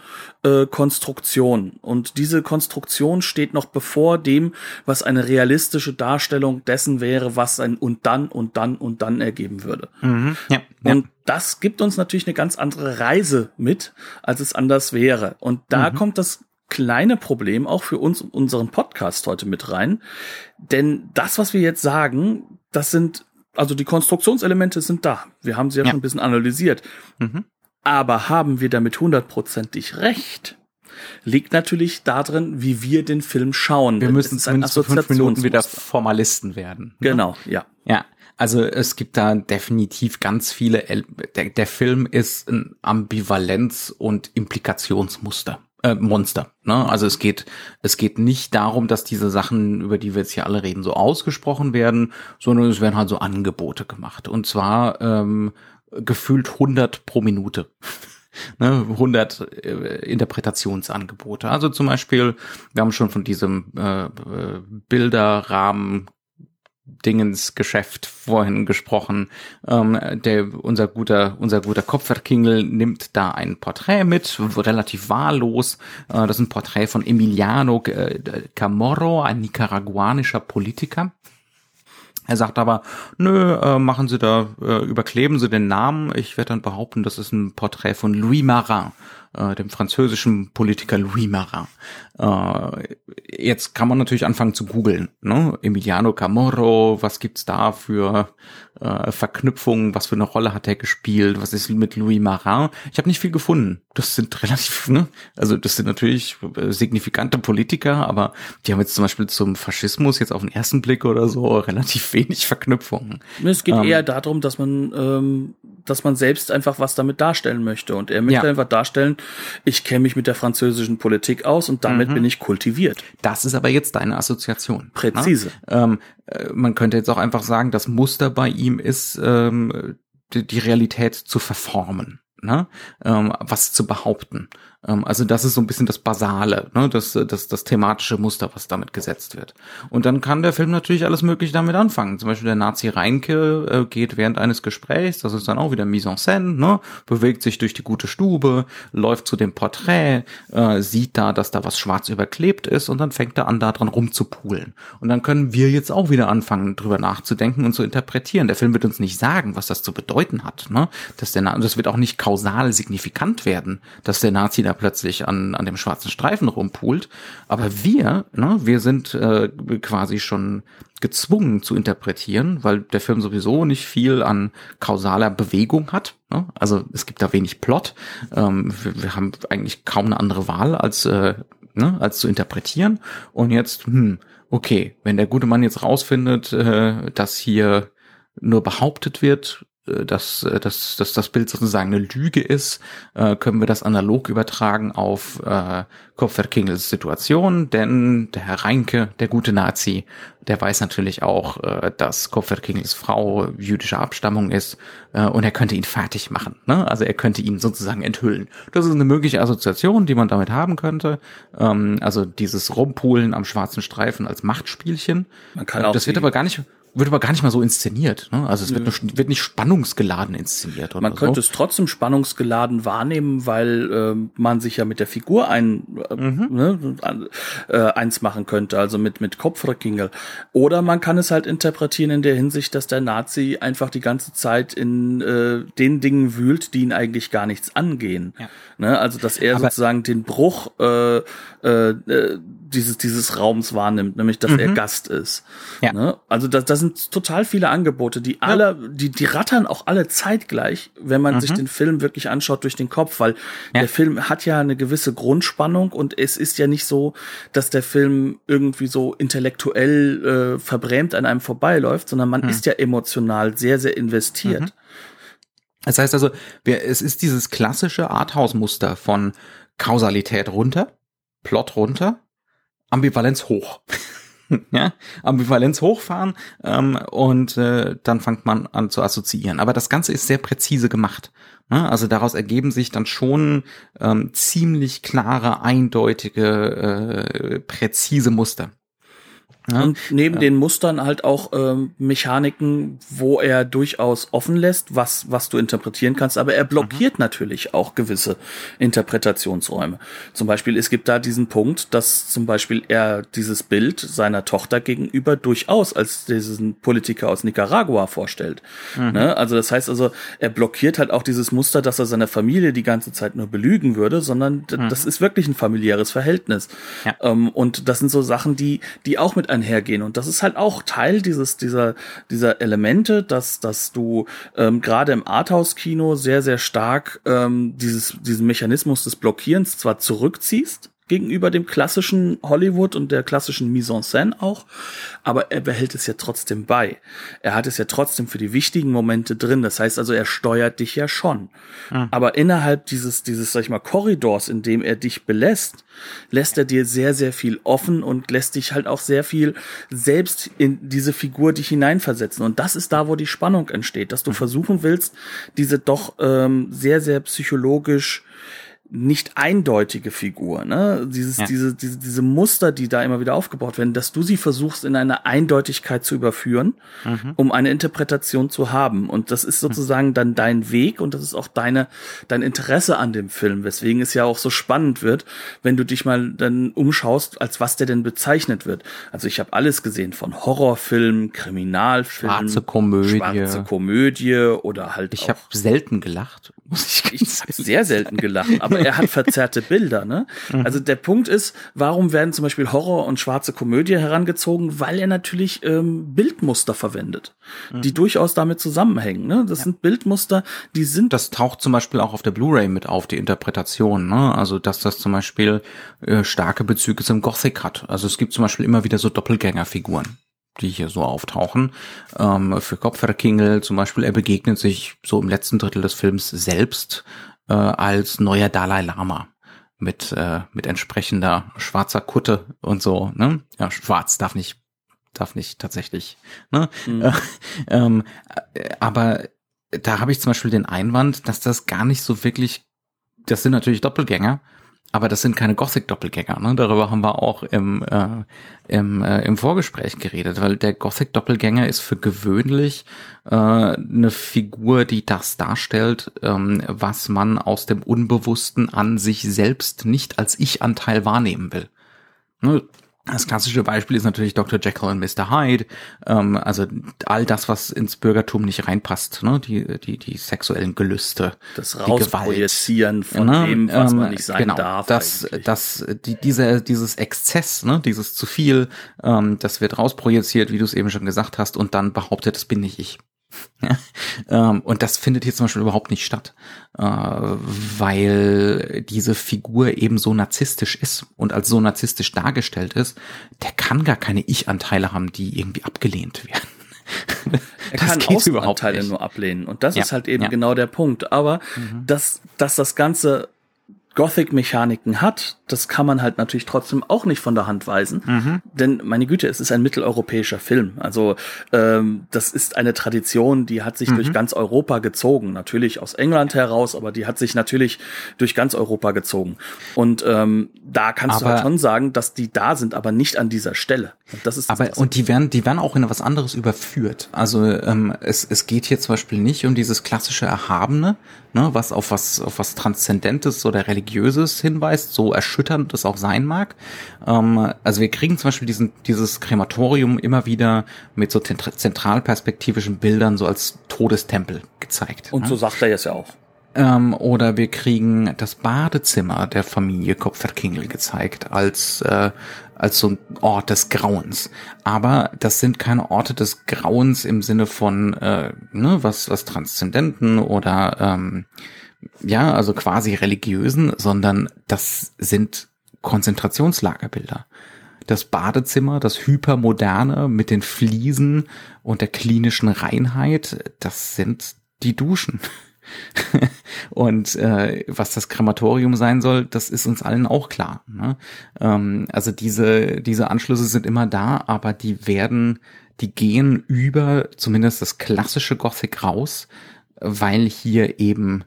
äh, Konstruktion. Und diese Konstruktion steht noch bevor dem, was eine realistische Darstellung dessen wäre, was ein und dann und dann und dann ergeben würde. Mhm. Ja. Und das gibt uns natürlich eine ganz andere Reise mit, als es anders wäre. Und da mhm. kommt das kleine Problem auch für uns unseren Podcast heute mit rein. Denn das, was wir jetzt sagen, das sind, also die Konstruktionselemente sind da. Wir haben sie ja, ja. schon ein bisschen analysiert. Mhm. Aber haben wir damit hundertprozentig recht? Liegt natürlich darin, wie wir den Film schauen. Wir müssen zumindest fünf Minuten wieder Formalisten werden. Ne? Genau, ja. Ja, also es gibt da definitiv ganz viele. El der, der Film ist ein Ambivalenz- und Implikationsmuster äh, Monster. Ne? Also es geht, es geht nicht darum, dass diese Sachen, über die wir jetzt hier alle reden, so ausgesprochen werden, sondern es werden halt so Angebote gemacht. Und zwar ähm, gefühlt 100 pro Minute. ne, 100 äh, Interpretationsangebote. Also zum Beispiel, wir haben schon von diesem äh, äh Bilderrahmen Dingens Geschäft vorhin gesprochen. Ähm, der, unser guter, unser guter Kopfverkingel nimmt da ein Porträt mit, relativ wahllos. Äh, das ist ein Porträt von Emiliano äh, Camorro, ein nicaraguanischer Politiker. Er sagt aber, nö, äh, machen Sie da, äh, überkleben Sie den Namen. Ich werde dann behaupten, das ist ein Porträt von Louis Marin, äh, dem französischen Politiker Louis Marin. Äh, jetzt kann man natürlich anfangen zu googeln. Ne? Emiliano Camorro, was gibt's da für äh, Verknüpfungen, was für eine Rolle hat er gespielt, was ist mit Louis Marin? Ich habe nicht viel gefunden. Das sind relativ, ne? Also das sind natürlich äh, signifikante Politiker, aber die haben jetzt zum Beispiel zum Faschismus jetzt auf den ersten Blick oder so relativ wenig Verknüpfungen. Es geht ähm, eher darum, dass man, ähm, dass man selbst einfach was damit darstellen möchte. Und er möchte ja. einfach darstellen, ich kenne mich mit der französischen Politik aus und damit mhm. bin ich kultiviert. Das ist aber jetzt deine Assoziation. Ne? Präzise. Ähm, äh, man könnte jetzt auch einfach sagen, das Muster bei ihm ist, ähm, die, die Realität zu verformen. Ne? Ähm, was zu behaupten. Ähm, also das ist so ein bisschen das Basale, ne? das, das, das thematische Muster, was damit gesetzt wird. Und dann kann der Film natürlich alles Mögliche damit anfangen. Zum Beispiel der Nazi Reinke äh, geht während eines Gesprächs, das ist dann auch wieder Mise en scène, ne? bewegt sich durch die gute Stube, läuft zu dem Porträt, äh, sieht da, dass da was schwarz überklebt ist und dann fängt er an, da dran rumzupulen. Und dann können wir jetzt auch wieder anfangen, drüber nachzudenken und zu interpretieren. Der Film wird uns nicht sagen, was das zu bedeuten hat. Ne? Dass der, das wird auch nicht kausal signifikant werden, dass der Nazi da plötzlich an, an dem schwarzen Streifen rumpult. Aber wir, ne, wir sind äh, quasi schon gezwungen zu interpretieren, weil der Film sowieso nicht viel an kausaler Bewegung hat. Ne? Also es gibt da wenig Plot. Ähm, wir, wir haben eigentlich kaum eine andere Wahl, als, äh, ne, als zu interpretieren. Und jetzt, hm, okay, wenn der gute Mann jetzt rausfindet, äh, dass hier nur behauptet wird, dass, äh, dass, dass das Bild sozusagen eine Lüge ist, äh, können wir das analog übertragen auf äh, Kupferkingels Situation, denn der Herr Reinke, der gute Nazi, der weiß natürlich auch, äh, dass Kupferkingels Frau jüdischer Abstammung ist äh, und er könnte ihn fertig machen. Ne? Also er könnte ihn sozusagen enthüllen. Das ist eine mögliche Assoziation, die man damit haben könnte. Ähm, also dieses Rumpulen am schwarzen Streifen als Machtspielchen. Man kann auch das wird aber gar nicht wird aber gar nicht mal so inszeniert. Ne? Also es wird, nur, wird nicht spannungsgeladen inszeniert. Oder man könnte so. es trotzdem spannungsgeladen wahrnehmen, weil äh, man sich ja mit der Figur ein, äh, mhm. ne, äh, eins machen könnte, also mit, mit Kopfrückingel. Oder man kann es halt interpretieren in der Hinsicht, dass der Nazi einfach die ganze Zeit in äh, den Dingen wühlt, die ihn eigentlich gar nichts angehen. Ja. Ne? Also dass er aber sozusagen den Bruch äh, äh, äh dieses, dieses Raums wahrnimmt, nämlich dass mhm. er Gast ist. Ja. Ne? Also das, das sind total viele Angebote, die alle, ja. die, die rattern auch alle zeitgleich, wenn man mhm. sich den Film wirklich anschaut durch den Kopf, weil ja. der Film hat ja eine gewisse Grundspannung und es ist ja nicht so, dass der Film irgendwie so intellektuell äh, verbrämt an einem vorbeiläuft, sondern man mhm. ist ja emotional sehr, sehr investiert. Mhm. Das heißt also, wir, es ist dieses klassische Arthouse-Muster von Kausalität runter, Plot runter, Ambivalenz hoch. ja, Ambivalenz hochfahren ähm, und äh, dann fängt man an zu assoziieren. Aber das Ganze ist sehr präzise gemacht. Ne? Also daraus ergeben sich dann schon ähm, ziemlich klare, eindeutige, äh, präzise Muster. Ja, und neben ja. den Mustern halt auch ähm, Mechaniken, wo er durchaus offen lässt, was, was du interpretieren kannst, aber er blockiert mhm. natürlich auch gewisse Interpretationsräume. Zum Beispiel, es gibt da diesen Punkt, dass zum Beispiel er dieses Bild seiner Tochter gegenüber durchaus als diesen Politiker aus Nicaragua vorstellt. Mhm. Ne? Also das heißt also, er blockiert halt auch dieses Muster, dass er seine Familie die ganze Zeit nur belügen würde, sondern mhm. das ist wirklich ein familiäres Verhältnis. Ja. Ähm, und das sind so Sachen, die, die auch mit einhergehen. Und das ist halt auch Teil dieses, dieser, dieser Elemente, dass, dass du ähm, gerade im Arthouse-Kino sehr, sehr stark ähm, dieses, diesen Mechanismus des Blockierens zwar zurückziehst, gegenüber dem klassischen Hollywood und der klassischen Mise en scène auch, aber er behält es ja trotzdem bei. Er hat es ja trotzdem für die wichtigen Momente drin. Das heißt also, er steuert dich ja schon. Mhm. Aber innerhalb dieses, dieses, sag ich mal, Korridors, in dem er dich belässt, lässt er dir sehr, sehr viel offen und lässt dich halt auch sehr viel selbst in diese Figur dich hineinversetzen. Und das ist da, wo die Spannung entsteht, dass du mhm. versuchen willst, diese doch ähm, sehr, sehr psychologisch nicht eindeutige Figur, ne? Dieses, ja. diese, diese, diese Muster, die da immer wieder aufgebaut werden, dass du sie versuchst, in eine Eindeutigkeit zu überführen, mhm. um eine Interpretation zu haben. Und das ist sozusagen dann dein Weg und das ist auch deine, dein Interesse an dem Film, weswegen es ja auch so spannend wird, wenn du dich mal dann umschaust, als was der denn bezeichnet wird. Also ich habe alles gesehen von Horrorfilmen, Kriminalfilmen, schwarze Komödie, schwarze Komödie oder halt. Ich habe selten gelacht, muss ich. Ich habe sehr selten gelacht, aber aber er hat verzerrte Bilder. Ne? Mhm. Also der Punkt ist, warum werden zum Beispiel Horror und schwarze Komödie herangezogen? Weil er natürlich ähm, Bildmuster verwendet, mhm. die durchaus damit zusammenhängen. Ne? Das ja. sind Bildmuster, die sind. Das taucht zum Beispiel auch auf der Blu-ray mit auf, die Interpretation. Ne? Also dass das zum Beispiel äh, starke Bezüge zum Gothic hat. Also es gibt zum Beispiel immer wieder so Doppelgängerfiguren die hier so auftauchen. Ähm, für Kopfverkingel zum Beispiel, er begegnet sich so im letzten Drittel des Films selbst äh, als neuer Dalai Lama mit äh, mit entsprechender schwarzer Kutte und so. Ne? Ja, schwarz darf nicht darf nicht tatsächlich. Ne? Mhm. Äh, ähm, aber da habe ich zum Beispiel den Einwand, dass das gar nicht so wirklich. Das sind natürlich Doppelgänger, aber das sind keine Gothic-Doppelgänger. Ne? Darüber haben wir auch im, äh, im, äh, im Vorgespräch geredet, weil der Gothic-Doppelgänger ist für gewöhnlich äh, eine Figur, die das darstellt, ähm, was man aus dem Unbewussten an sich selbst nicht als Ich-Anteil wahrnehmen will. Ne? Das klassische Beispiel ist natürlich Dr. Jekyll und Mr. Hyde, ähm, also all das, was ins Bürgertum nicht reinpasst, ne? die, die, die sexuellen Gelüste, das Rausprojizieren von ne? dem, was ähm, man nicht sein genau, darf. Das, das, die, diese, dieses Exzess, ne? dieses zu viel, ähm, das wird rausprojiziert, wie du es eben schon gesagt hast, und dann behauptet, das bin nicht ich. ähm, und das findet hier zum Beispiel überhaupt nicht statt, äh, weil diese Figur eben so narzisstisch ist und als so narzisstisch dargestellt ist, der kann gar keine Ich-Anteile haben, die irgendwie abgelehnt werden. Er das kann Außenanteile nur ablehnen. Und das ja, ist halt eben ja. genau der Punkt. Aber mhm. dass, dass das Ganze Gothic-Mechaniken hat, das kann man halt natürlich trotzdem auch nicht von der Hand weisen. Mhm. Denn, meine Güte, es ist ein mitteleuropäischer Film. Also ähm, das ist eine Tradition, die hat sich mhm. durch ganz Europa gezogen. Natürlich aus England heraus, aber die hat sich natürlich durch ganz Europa gezogen. Und ähm, da kannst aber, du halt schon sagen, dass die da sind, aber nicht an dieser Stelle. Das ist aber und die werden, die werden auch in was anderes überführt. Also ähm, es, es geht hier zum Beispiel nicht um dieses klassische Erhabene, ne, was auf was auf was Transzendentes oder Religiöses hinweist, so erschütternd es auch sein mag. Ähm, also wir kriegen zum Beispiel diesen, dieses Krematorium immer wieder mit so zentralperspektivischen Bildern so als Todestempel gezeigt. Und ne? so sagt er jetzt ja auch. Ähm, oder wir kriegen das Badezimmer der Familie Kopferkingel gezeigt als äh, als so ein Ort des Grauens. Aber das sind keine Orte des Grauens im Sinne von äh, ne, was was Transzendenten oder ähm, ja also quasi religiösen, sondern das sind Konzentrationslagerbilder. Das Badezimmer, das hypermoderne mit den Fliesen und der klinischen Reinheit, das sind die Duschen. und äh, was das Krematorium sein soll, das ist uns allen auch klar. Ne? Ähm, also diese, diese Anschlüsse sind immer da, aber die werden, die gehen über zumindest das klassische Gothic raus, weil hier eben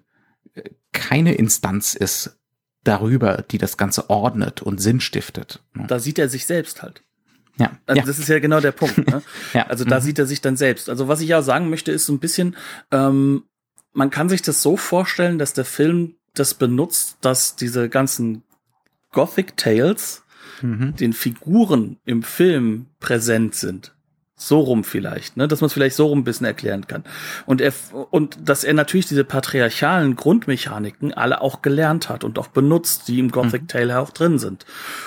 äh, keine Instanz ist darüber, die das Ganze ordnet und Sinn stiftet. Ne? Da sieht er sich selbst halt. Ja. Also ja. das ist ja genau der Punkt. Ne? ja. Also da mhm. sieht er sich dann selbst. Also was ich ja sagen möchte, ist so ein bisschen, ähm, man kann sich das so vorstellen, dass der Film das benutzt, dass diese ganzen Gothic Tales mhm. den Figuren im Film präsent sind. So rum vielleicht, ne, dass man es vielleicht so rum ein bisschen erklären kann. Und er und dass er natürlich diese patriarchalen Grundmechaniken alle auch gelernt hat und auch benutzt, die im Gothic mhm. Tale auch drin sind.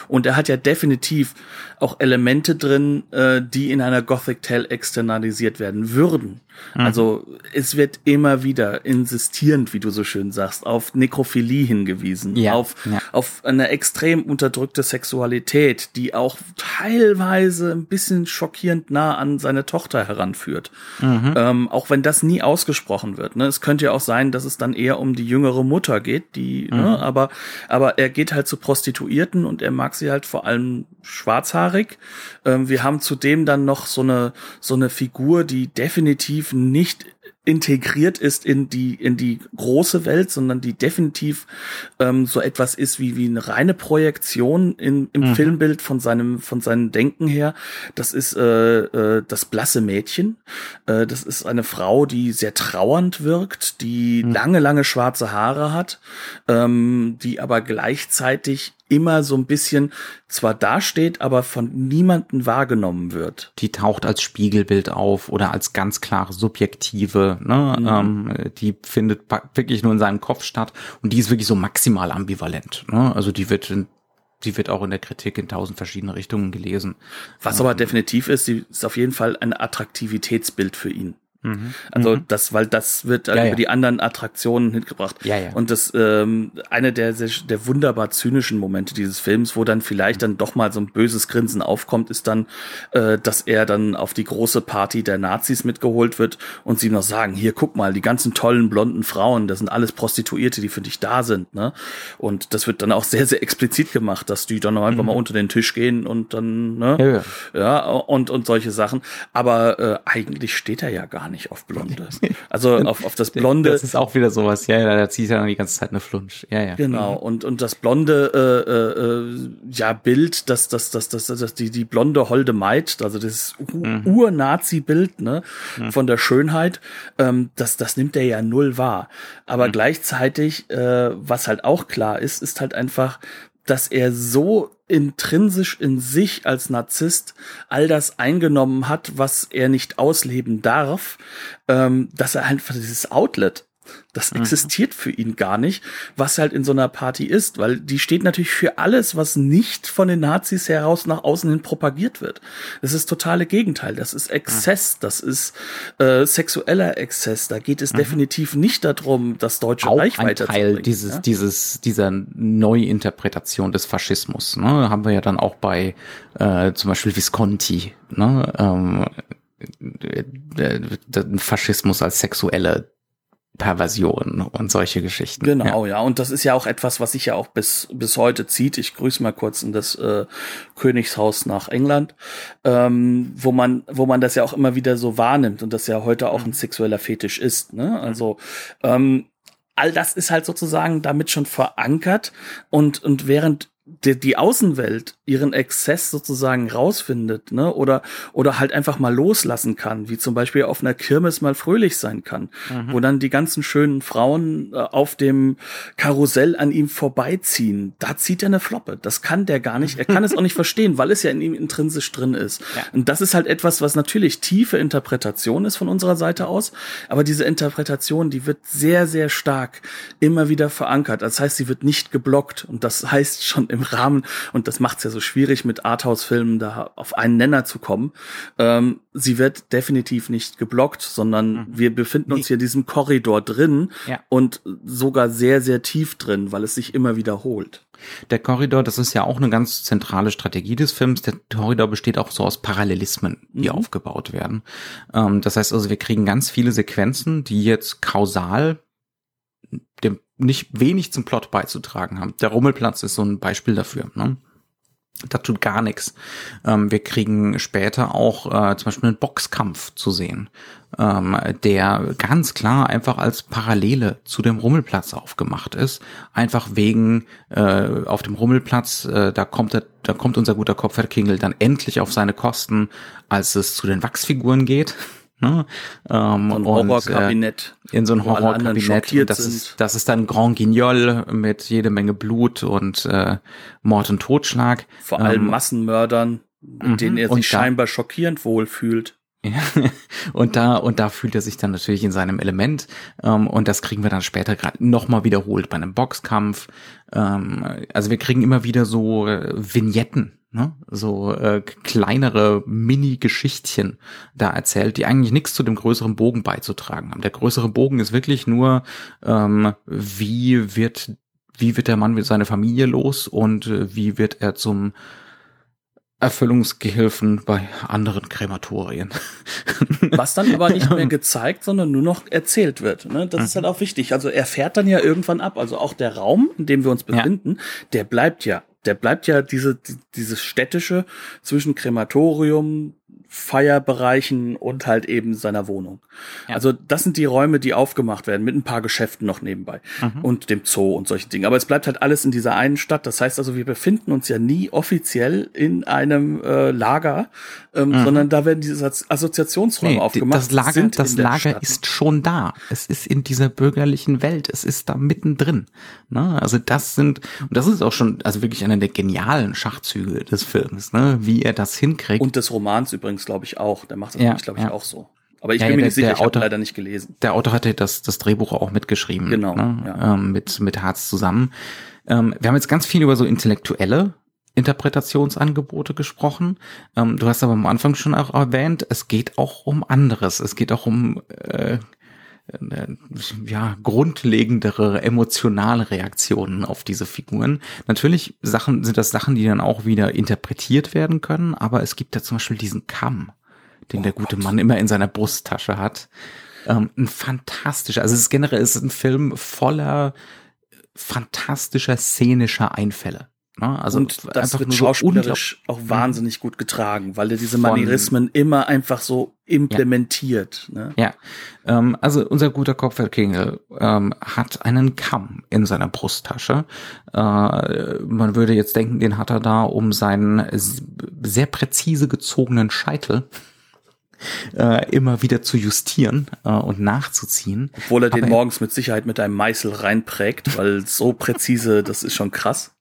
Und er hat ja definitiv auch Elemente drin, äh, die in einer Gothic Tale externalisiert werden würden. Mhm. Also es wird immer wieder insistierend, wie du so schön sagst, auf Nekrophilie hingewiesen, ja, auf, ja. auf eine extrem unterdrückte Sexualität, die auch teilweise ein bisschen schockierend nah an seine Tochter heranführt. Mhm. Ähm, auch wenn das nie ausgesprochen wird. Ne? Es könnte ja auch sein, dass es dann eher um die jüngere Mutter geht, die, mhm. ne? aber, aber er geht halt zu Prostituierten und er mag sie halt vor allem schwarzhaarig. Ähm, wir haben zudem dann noch so eine, so eine Figur, die definitiv nicht integriert ist in die in die große Welt, sondern die definitiv ähm, so etwas ist wie wie eine reine Projektion in, im mhm. Filmbild von seinem von seinem Denken her. Das ist äh, äh, das blasse Mädchen. Äh, das ist eine Frau, die sehr trauernd wirkt, die mhm. lange lange schwarze Haare hat, ähm, die aber gleichzeitig immer so ein bisschen zwar dasteht, aber von niemanden wahrgenommen wird. Die taucht als Spiegelbild auf oder als ganz klare subjektive, ne? Mhm. Ähm, die findet wirklich nur in seinem Kopf statt und die ist wirklich so maximal ambivalent. Ne? Also die wird in die wird auch in der Kritik in tausend verschiedene Richtungen gelesen. Was aber definitiv ist, sie ist auf jeden Fall ein Attraktivitätsbild für ihn. Mhm. Also mhm. das, weil das wird ja, über ja. die anderen Attraktionen hingebracht. Ja, ja. Und das ähm, eine der der wunderbar zynischen Momente dieses Films, wo dann vielleicht dann doch mal so ein böses Grinsen aufkommt, ist dann, äh, dass er dann auf die große Party der Nazis mitgeholt wird und sie noch sagen: Hier, guck mal, die ganzen tollen blonden Frauen, das sind alles Prostituierte, die für dich da sind. Ne? Und das wird dann auch sehr sehr explizit gemacht, dass die dann einfach mhm. mal unter den Tisch gehen und dann ne, ja, ja. ja und und solche Sachen. Aber äh, eigentlich steht er ja gar nicht nicht auf Blonde. Also auf, auf das Blonde. Das ist auch wieder sowas, ja, ja da zieht er dann die ganze Zeit eine Flunsch. Ja, ja. Genau, mhm. und, und das blonde äh, äh, ja, Bild, das, das, das, das, das, die, die blonde holde Maid, also das mhm. Ur-Nazi-Bild, ne, mhm. von der Schönheit, ähm, das, das nimmt er ja null wahr. Aber mhm. gleichzeitig, äh, was halt auch klar ist, ist halt einfach, dass er so intrinsisch in sich als Narzisst all das eingenommen hat, was er nicht ausleben darf, ähm, dass er einfach dieses Outlet das mhm. existiert für ihn gar nicht, was halt in so einer Party ist, weil die steht natürlich für alles, was nicht von den Nazis heraus nach außen hin propagiert wird. Das ist totale Gegenteil. Das ist Exzess, mhm. das ist äh, sexueller Exzess. Da geht es mhm. definitiv nicht darum, das deutsche Auch Reich ein Teil dieses, ja? dieses, dieser Neuinterpretation des Faschismus. Ne? Haben wir ja dann auch bei äh, zum Beispiel Visconti. Ne? Ähm, Faschismus als sexuelle Perversion und solche Geschichten. Genau, ja. ja. Und das ist ja auch etwas, was sich ja auch bis, bis heute zieht. Ich grüße mal kurz in das äh, Königshaus nach England, ähm, wo man, wo man das ja auch immer wieder so wahrnimmt und das ja heute auch ein sexueller Fetisch ist. Ne? Also ähm, all das ist halt sozusagen damit schon verankert und, und während die, die Außenwelt ihren Exzess sozusagen rausfindet, ne, oder, oder halt einfach mal loslassen kann, wie zum Beispiel auf einer Kirmes mal fröhlich sein kann, mhm. wo dann die ganzen schönen Frauen äh, auf dem Karussell an ihm vorbeiziehen. Da zieht er eine Floppe. Das kann der gar nicht. Er kann es auch nicht verstehen, weil es ja in ihm intrinsisch drin ist. Ja. Und das ist halt etwas, was natürlich tiefe Interpretation ist von unserer Seite aus, aber diese Interpretation, die wird sehr, sehr stark immer wieder verankert. Das heißt, sie wird nicht geblockt und das heißt schon im Rahmen, und das macht es ja so schwierig, mit Arthouse-Filmen da auf einen Nenner zu kommen. Ähm, sie wird definitiv nicht geblockt, sondern mhm. wir befinden uns hier in diesem Korridor drin ja. und sogar sehr, sehr tief drin, weil es sich immer wiederholt. Der Korridor, das ist ja auch eine ganz zentrale Strategie des Films. Der Korridor besteht auch so aus Parallelismen, die mhm. aufgebaut werden. Ähm, das heißt also, wir kriegen ganz viele Sequenzen, die jetzt kausal dem nicht wenig zum Plot beizutragen haben. Der Rummelplatz ist so ein Beispiel dafür. Ne? Da tut gar nichts. Ähm, wir kriegen später auch äh, zum Beispiel einen Boxkampf zu sehen, ähm, der ganz klar einfach als Parallele zu dem Rummelplatz aufgemacht ist. Einfach wegen äh, auf dem Rummelplatz, äh, da kommt der, da kommt unser guter Kopfhörkingel dann endlich auf seine Kosten, als es zu den Wachsfiguren geht. Ne? Ähm, ein Horrorkabinett. Äh, in so ein Horrorkabinett. Das ist, das ist dann Grand Guignol mit jede Menge Blut und äh, Mord und Totschlag. Vor allem ähm, Massenmördern, mit mhm. denen er sich scheinbar schockierend wohlfühlt. Ja, und da und da fühlt er sich dann natürlich in seinem Element ähm, und das kriegen wir dann später gerade nochmal wiederholt bei einem Boxkampf. Ähm, also wir kriegen immer wieder so äh, Vignetten ne? so äh, kleinere Mini-Geschichtchen da erzählt, die eigentlich nichts zu dem größeren Bogen beizutragen haben. Der größere Bogen ist wirklich nur, ähm, wie wird wie wird der Mann mit seiner Familie los und äh, wie wird er zum Erfüllungsgehilfen bei anderen Krematorien. Was dann aber nicht mehr gezeigt, sondern nur noch erzählt wird. Ne? Das mhm. ist halt auch wichtig. Also er fährt dann ja irgendwann ab. Also auch der Raum, in dem wir uns befinden, ja. der bleibt ja der bleibt ja diese, dieses städtische zwischen Krematorium, Feierbereichen und halt eben seiner Wohnung. Ja. Also das sind die Räume, die aufgemacht werden, mit ein paar Geschäften noch nebenbei mhm. und dem Zoo und solchen Dingen. Aber es bleibt halt alles in dieser einen Stadt. Das heißt also, wir befinden uns ja nie offiziell in einem äh, Lager, ähm, mhm. sondern da werden diese Assoziationsräume nee, aufgemacht. Das Lager, das Lager ist schon da. Es ist in dieser bürgerlichen Welt. Es ist da mittendrin. Ne? Also das sind, und das ist auch schon, also wirklich einer der genialen Schachzüge des Films, ne? wie er das hinkriegt. Und des Romans übrigens übrigens, glaube ich, auch. Der macht das ja, glaube ich, ja. auch so. Aber ich ja, bin mir nicht sicher, ich habe leider nicht gelesen. Der Autor hatte das, das Drehbuch auch mitgeschrieben. Genau. Ne? Ja. Ähm, mit, mit Harz zusammen. Ähm, wir haben jetzt ganz viel über so intellektuelle Interpretationsangebote gesprochen. Ähm, du hast aber am Anfang schon auch erwähnt, es geht auch um anderes. Es geht auch um äh, ja, grundlegendere emotionale Reaktionen auf diese Figuren. Natürlich Sachen, sind das Sachen, die dann auch wieder interpretiert werden können, aber es gibt da zum Beispiel diesen Kamm, den oh der gute Gott. Mann immer in seiner Brusttasche hat. Ähm, ein fantastischer, also es ist generell es ist ein Film voller fantastischer szenischer Einfälle. Ne? Also und das wird schauspielerisch auch wahnsinnig gut getragen, weil er diese Manierismen immer einfach so implementiert. Ja, ne? ja. Ähm, also unser guter Kopfhörkingel ähm, hat einen Kamm in seiner Brusttasche. Äh, man würde jetzt denken, den hat er da, um seinen sehr präzise gezogenen Scheitel äh, immer wieder zu justieren äh, und nachzuziehen. Obwohl er den morgens mit Sicherheit mit einem Meißel reinprägt, weil so präzise, das ist schon krass.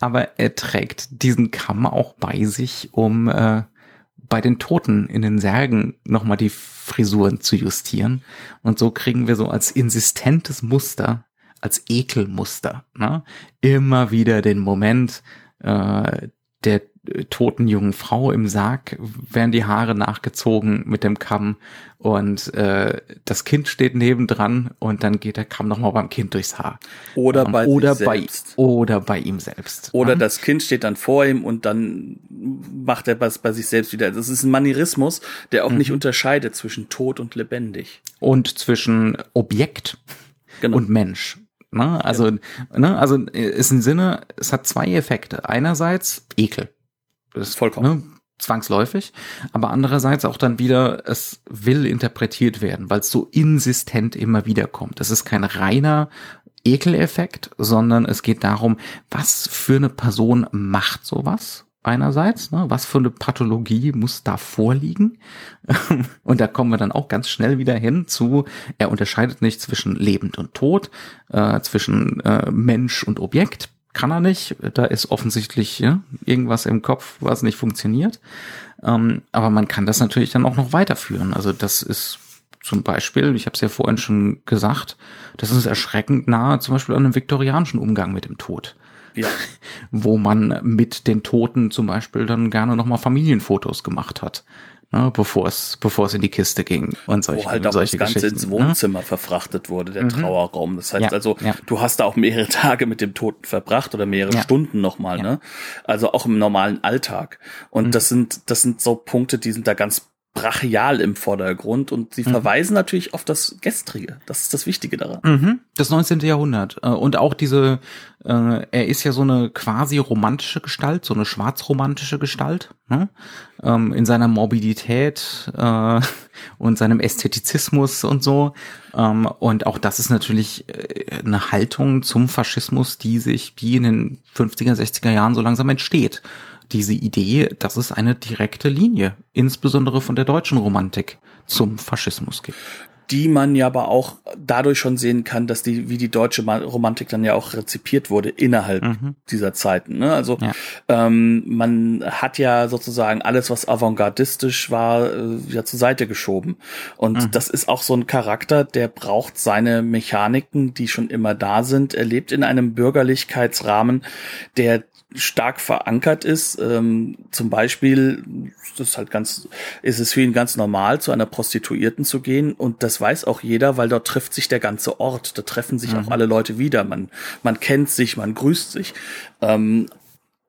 Aber er trägt diesen Kamm auch bei sich, um äh, bei den Toten in den Särgen nochmal die Frisuren zu justieren. Und so kriegen wir so als insistentes Muster, als Ekelmuster, ne, immer wieder den Moment, äh, der toten jungen Frau im Sarg werden die Haare nachgezogen mit dem Kamm und äh, das Kind steht nebendran und dann geht der Kamm nochmal beim Kind durchs Haar. Oder um, bei oder bei selbst. oder bei ihm selbst. Oder ja? das Kind steht dann vor ihm und dann macht er was bei sich selbst wieder. Das ist ein Manierismus, der auch mhm. nicht unterscheidet zwischen tot und lebendig. Und zwischen Objekt genau. und Mensch. Ne? Also, ja. ne? also ist ein Sinne, es hat zwei Effekte. Einerseits Ekel. Das ist vollkommen. Ne, zwangsläufig, aber andererseits auch dann wieder, es will interpretiert werden, weil es so insistent immer wieder kommt. Es ist kein reiner Ekeleffekt, sondern es geht darum, was für eine Person macht sowas einerseits, ne? was für eine Pathologie muss da vorliegen. und da kommen wir dann auch ganz schnell wieder hin zu, er unterscheidet nicht zwischen lebend und tot, äh, zwischen äh, Mensch und Objekt, kann er nicht. Da ist offensichtlich ja, irgendwas im Kopf, was nicht funktioniert. Ähm, aber man kann das natürlich dann auch noch weiterführen. Also das ist zum Beispiel, ich habe es ja vorhin schon gesagt, das ist erschreckend nahe zum Beispiel an einem viktorianischen Umgang mit dem Tod. Ja. Wo man mit den Toten zum Beispiel dann gerne nochmal Familienfotos gemacht hat ne, bevor es bevor es in die Kiste ging und solche Wo halt auch solche das Ganze ins ne? Wohnzimmer ne? verfrachtet wurde, der mhm. Trauerraum. Das heißt ja, also, ja. du hast da auch mehrere Tage mit dem Toten verbracht oder mehrere ja. Stunden nochmal, ne? Also auch im normalen Alltag. Und mhm. das sind das sind so Punkte, die sind da ganz brachial im Vordergrund und sie mhm. verweisen natürlich auf das Gestrige. Das ist das Wichtige daran. Mhm. Das 19. Jahrhundert. Äh, und auch diese, äh, er ist ja so eine quasi romantische Gestalt, so eine schwarzromantische Gestalt, ne? ähm, in seiner Morbidität äh, und seinem Ästhetizismus und so. Ähm, und auch das ist natürlich äh, eine Haltung zum Faschismus, die sich, die in den 50er, 60er Jahren so langsam entsteht diese Idee, dass es eine direkte Linie, insbesondere von der deutschen Romantik, zum Faschismus gibt die man ja aber auch dadurch schon sehen kann, dass die, wie die deutsche Romantik dann ja auch rezipiert wurde innerhalb mhm. dieser Zeiten. Ne? Also ja. ähm, man hat ja sozusagen alles, was avantgardistisch war, äh, ja zur Seite geschoben. Und mhm. das ist auch so ein Charakter, der braucht seine Mechaniken, die schon immer da sind. Er lebt in einem Bürgerlichkeitsrahmen, der stark verankert ist. Ähm, zum Beispiel, das ist halt ganz, ist es für ihn ganz normal, zu einer Prostituierten zu gehen und das weiß auch jeder, weil dort trifft sich der ganze Ort, da treffen sich mhm. auch alle Leute wieder. Man, man kennt sich, man grüßt sich. Ähm,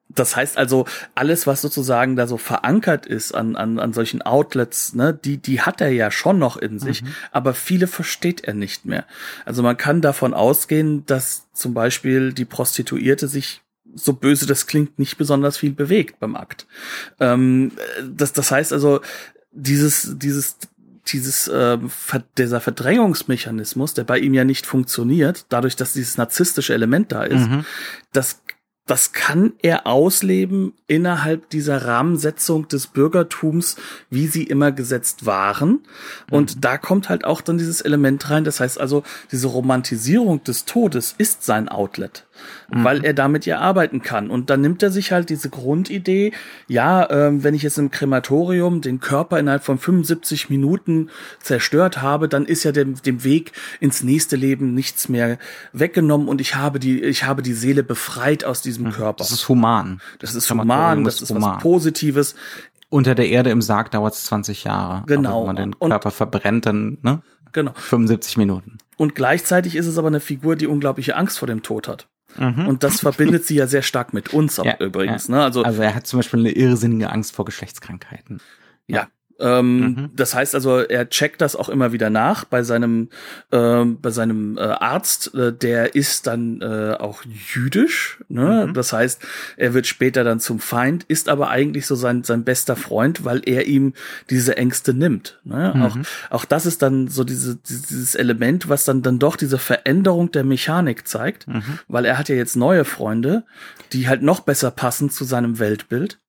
das heißt also, alles, was sozusagen da so verankert ist an, an, an solchen Outlets, ne, die, die hat er ja schon noch in sich, mhm. aber viele versteht er nicht mehr. Also man kann davon ausgehen, dass zum Beispiel die Prostituierte sich so böse das klingt, nicht besonders viel bewegt beim Akt. Ähm, das, das heißt also, dieses, dieses, dieses, äh, dieser Verdrängungsmechanismus, der bei ihm ja nicht funktioniert, dadurch, dass dieses narzisstische Element da ist, mhm. das das kann er ausleben innerhalb dieser Rahmensetzung des Bürgertums, wie sie immer gesetzt waren. Und mhm. da kommt halt auch dann dieses Element rein. Das heißt also, diese Romantisierung des Todes ist sein Outlet mhm. weil er damit ja arbeiten kann. Und dann nimmt er sich halt diese Grundidee, ja, ähm, wenn ich jetzt im Krematorium den Körper innerhalb von 75 Minuten zerstört habe, dann ist ja dem, dem Weg ins nächste Leben nichts mehr weggenommen und ich habe die, ich habe die Seele befreit aus diesem mhm. Körper. Das ist human. Das, das ist human, das ist human. was Positives. Unter der Erde im Sarg dauert es 20 Jahre. Genau. Aber wenn man den Körper und, verbrennt, dann, ne? Genau. 75 Minuten. Und gleichzeitig ist es aber eine Figur, die unglaubliche Angst vor dem Tod hat. Mhm. Und das verbindet sie ja sehr stark mit uns ja, übrigens. Ja. Ne? Also, also er hat zum Beispiel eine irrsinnige Angst vor Geschlechtskrankheiten. Ja, ähm, mhm. Das heißt also, er checkt das auch immer wieder nach bei seinem äh, bei seinem äh, Arzt. Äh, der ist dann äh, auch jüdisch. Ne? Mhm. Das heißt, er wird später dann zum Feind, ist aber eigentlich so sein sein bester Freund, weil er ihm diese Ängste nimmt. Ne? Mhm. Auch auch das ist dann so diese dieses Element, was dann dann doch diese Veränderung der Mechanik zeigt, mhm. weil er hat ja jetzt neue Freunde, die halt noch besser passen zu seinem Weltbild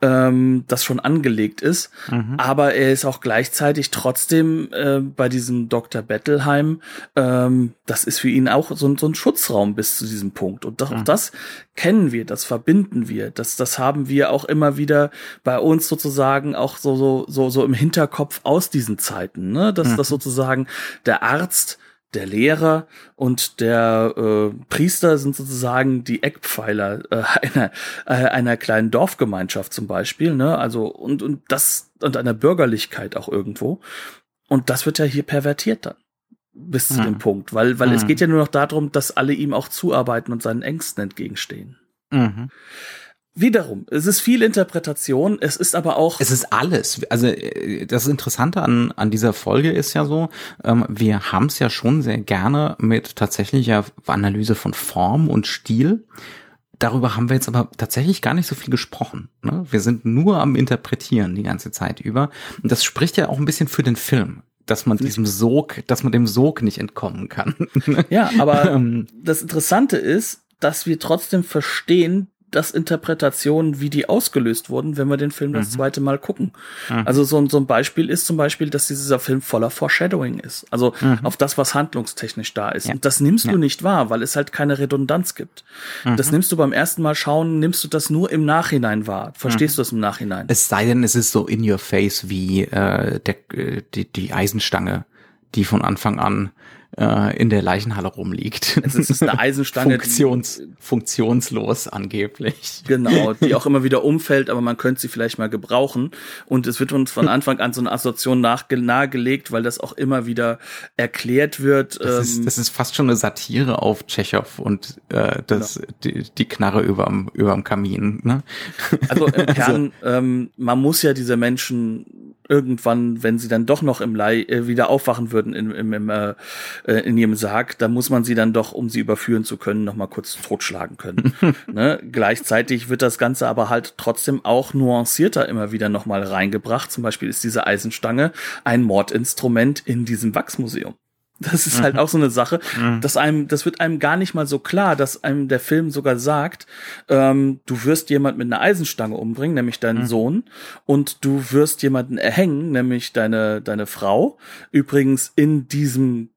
ähm, das schon angelegt ist. Mhm. Aber er ist auch gleichzeitig trotzdem äh, bei diesem Dr. Bettelheim, ähm, das ist für ihn auch so, so ein Schutzraum bis zu diesem Punkt. Und auch mhm. das kennen wir, das verbinden wir, das, das haben wir auch immer wieder bei uns sozusagen auch so, so, so, so im Hinterkopf aus diesen Zeiten, ne? dass mhm. das sozusagen der Arzt der Lehrer und der äh, Priester sind sozusagen die Eckpfeiler äh, einer, äh, einer kleinen Dorfgemeinschaft zum Beispiel, ne? Also und und das und einer Bürgerlichkeit auch irgendwo. Und das wird ja hier pervertiert dann bis zu dem mhm. Punkt, weil weil mhm. es geht ja nur noch darum, dass alle ihm auch zuarbeiten und seinen Ängsten entgegenstehen. Mhm. Wiederum, es ist viel Interpretation, es ist aber auch. Es ist alles. Also äh, das Interessante an, an dieser Folge ist ja so, ähm, wir haben es ja schon sehr gerne mit tatsächlicher Analyse von Form und Stil. Darüber haben wir jetzt aber tatsächlich gar nicht so viel gesprochen. Ne? Wir sind nur am Interpretieren die ganze Zeit über. Und das spricht ja auch ein bisschen für den Film dass man diesem Sog, dass man dem Sog nicht entkommen kann. Ja, aber ähm. das Interessante ist, dass wir trotzdem verstehen, das Interpretationen, wie die ausgelöst wurden, wenn wir den Film das mhm. zweite Mal gucken. Mhm. Also so, so, ein Beispiel ist zum Beispiel, dass dieser Film voller Foreshadowing ist. Also mhm. auf das, was handlungstechnisch da ist. Ja. Und das nimmst ja. du nicht wahr, weil es halt keine Redundanz gibt. Das mhm. nimmst du beim ersten Mal schauen, nimmst du das nur im Nachhinein wahr. Verstehst mhm. du das im Nachhinein? Es sei denn, es ist so in your face wie äh, der, äh, die, die Eisenstange, die von Anfang an äh, in der Leichenhalle rumliegt. Es ist eine Eisenstange. Funktions, funktionslos angeblich. Genau, die auch immer wieder umfällt, aber man könnte sie vielleicht mal gebrauchen. Und es wird uns von Anfang an so eine Assoziation nahegelegt, weil das auch immer wieder erklärt wird. Das, ähm, ist, das ist fast schon eine Satire auf Tschechow und äh, das, genau. die, die Knarre überm, überm Kamin. Ne? Also im Kern, also, ähm, man muss ja diese Menschen irgendwann, wenn sie dann doch noch im Leih äh, wieder aufwachen würden im, im, im, äh, äh in ihrem Sarg, dann muss man sie dann doch, um sie überführen zu können, noch mal kurz totschlagen können. ne? Gleichzeitig wird das Ganze aber halt trotzdem auch nuancierter immer wieder noch mal reingebracht. Zum Beispiel ist diese Eisenstange ein Mordinstrument in diesem Wachsmuseum. Das ist halt mhm. halt auch so eine Sache, mhm. dass einem, das wird einem gar nicht mal so klar, dass einem der Film sogar sagt, ähm, du wirst jemand mit einer Eisenstange umbringen, nämlich deinen mhm. Sohn, und du wirst jemanden erhängen, nämlich deine, deine Frau. Übrigens in diesem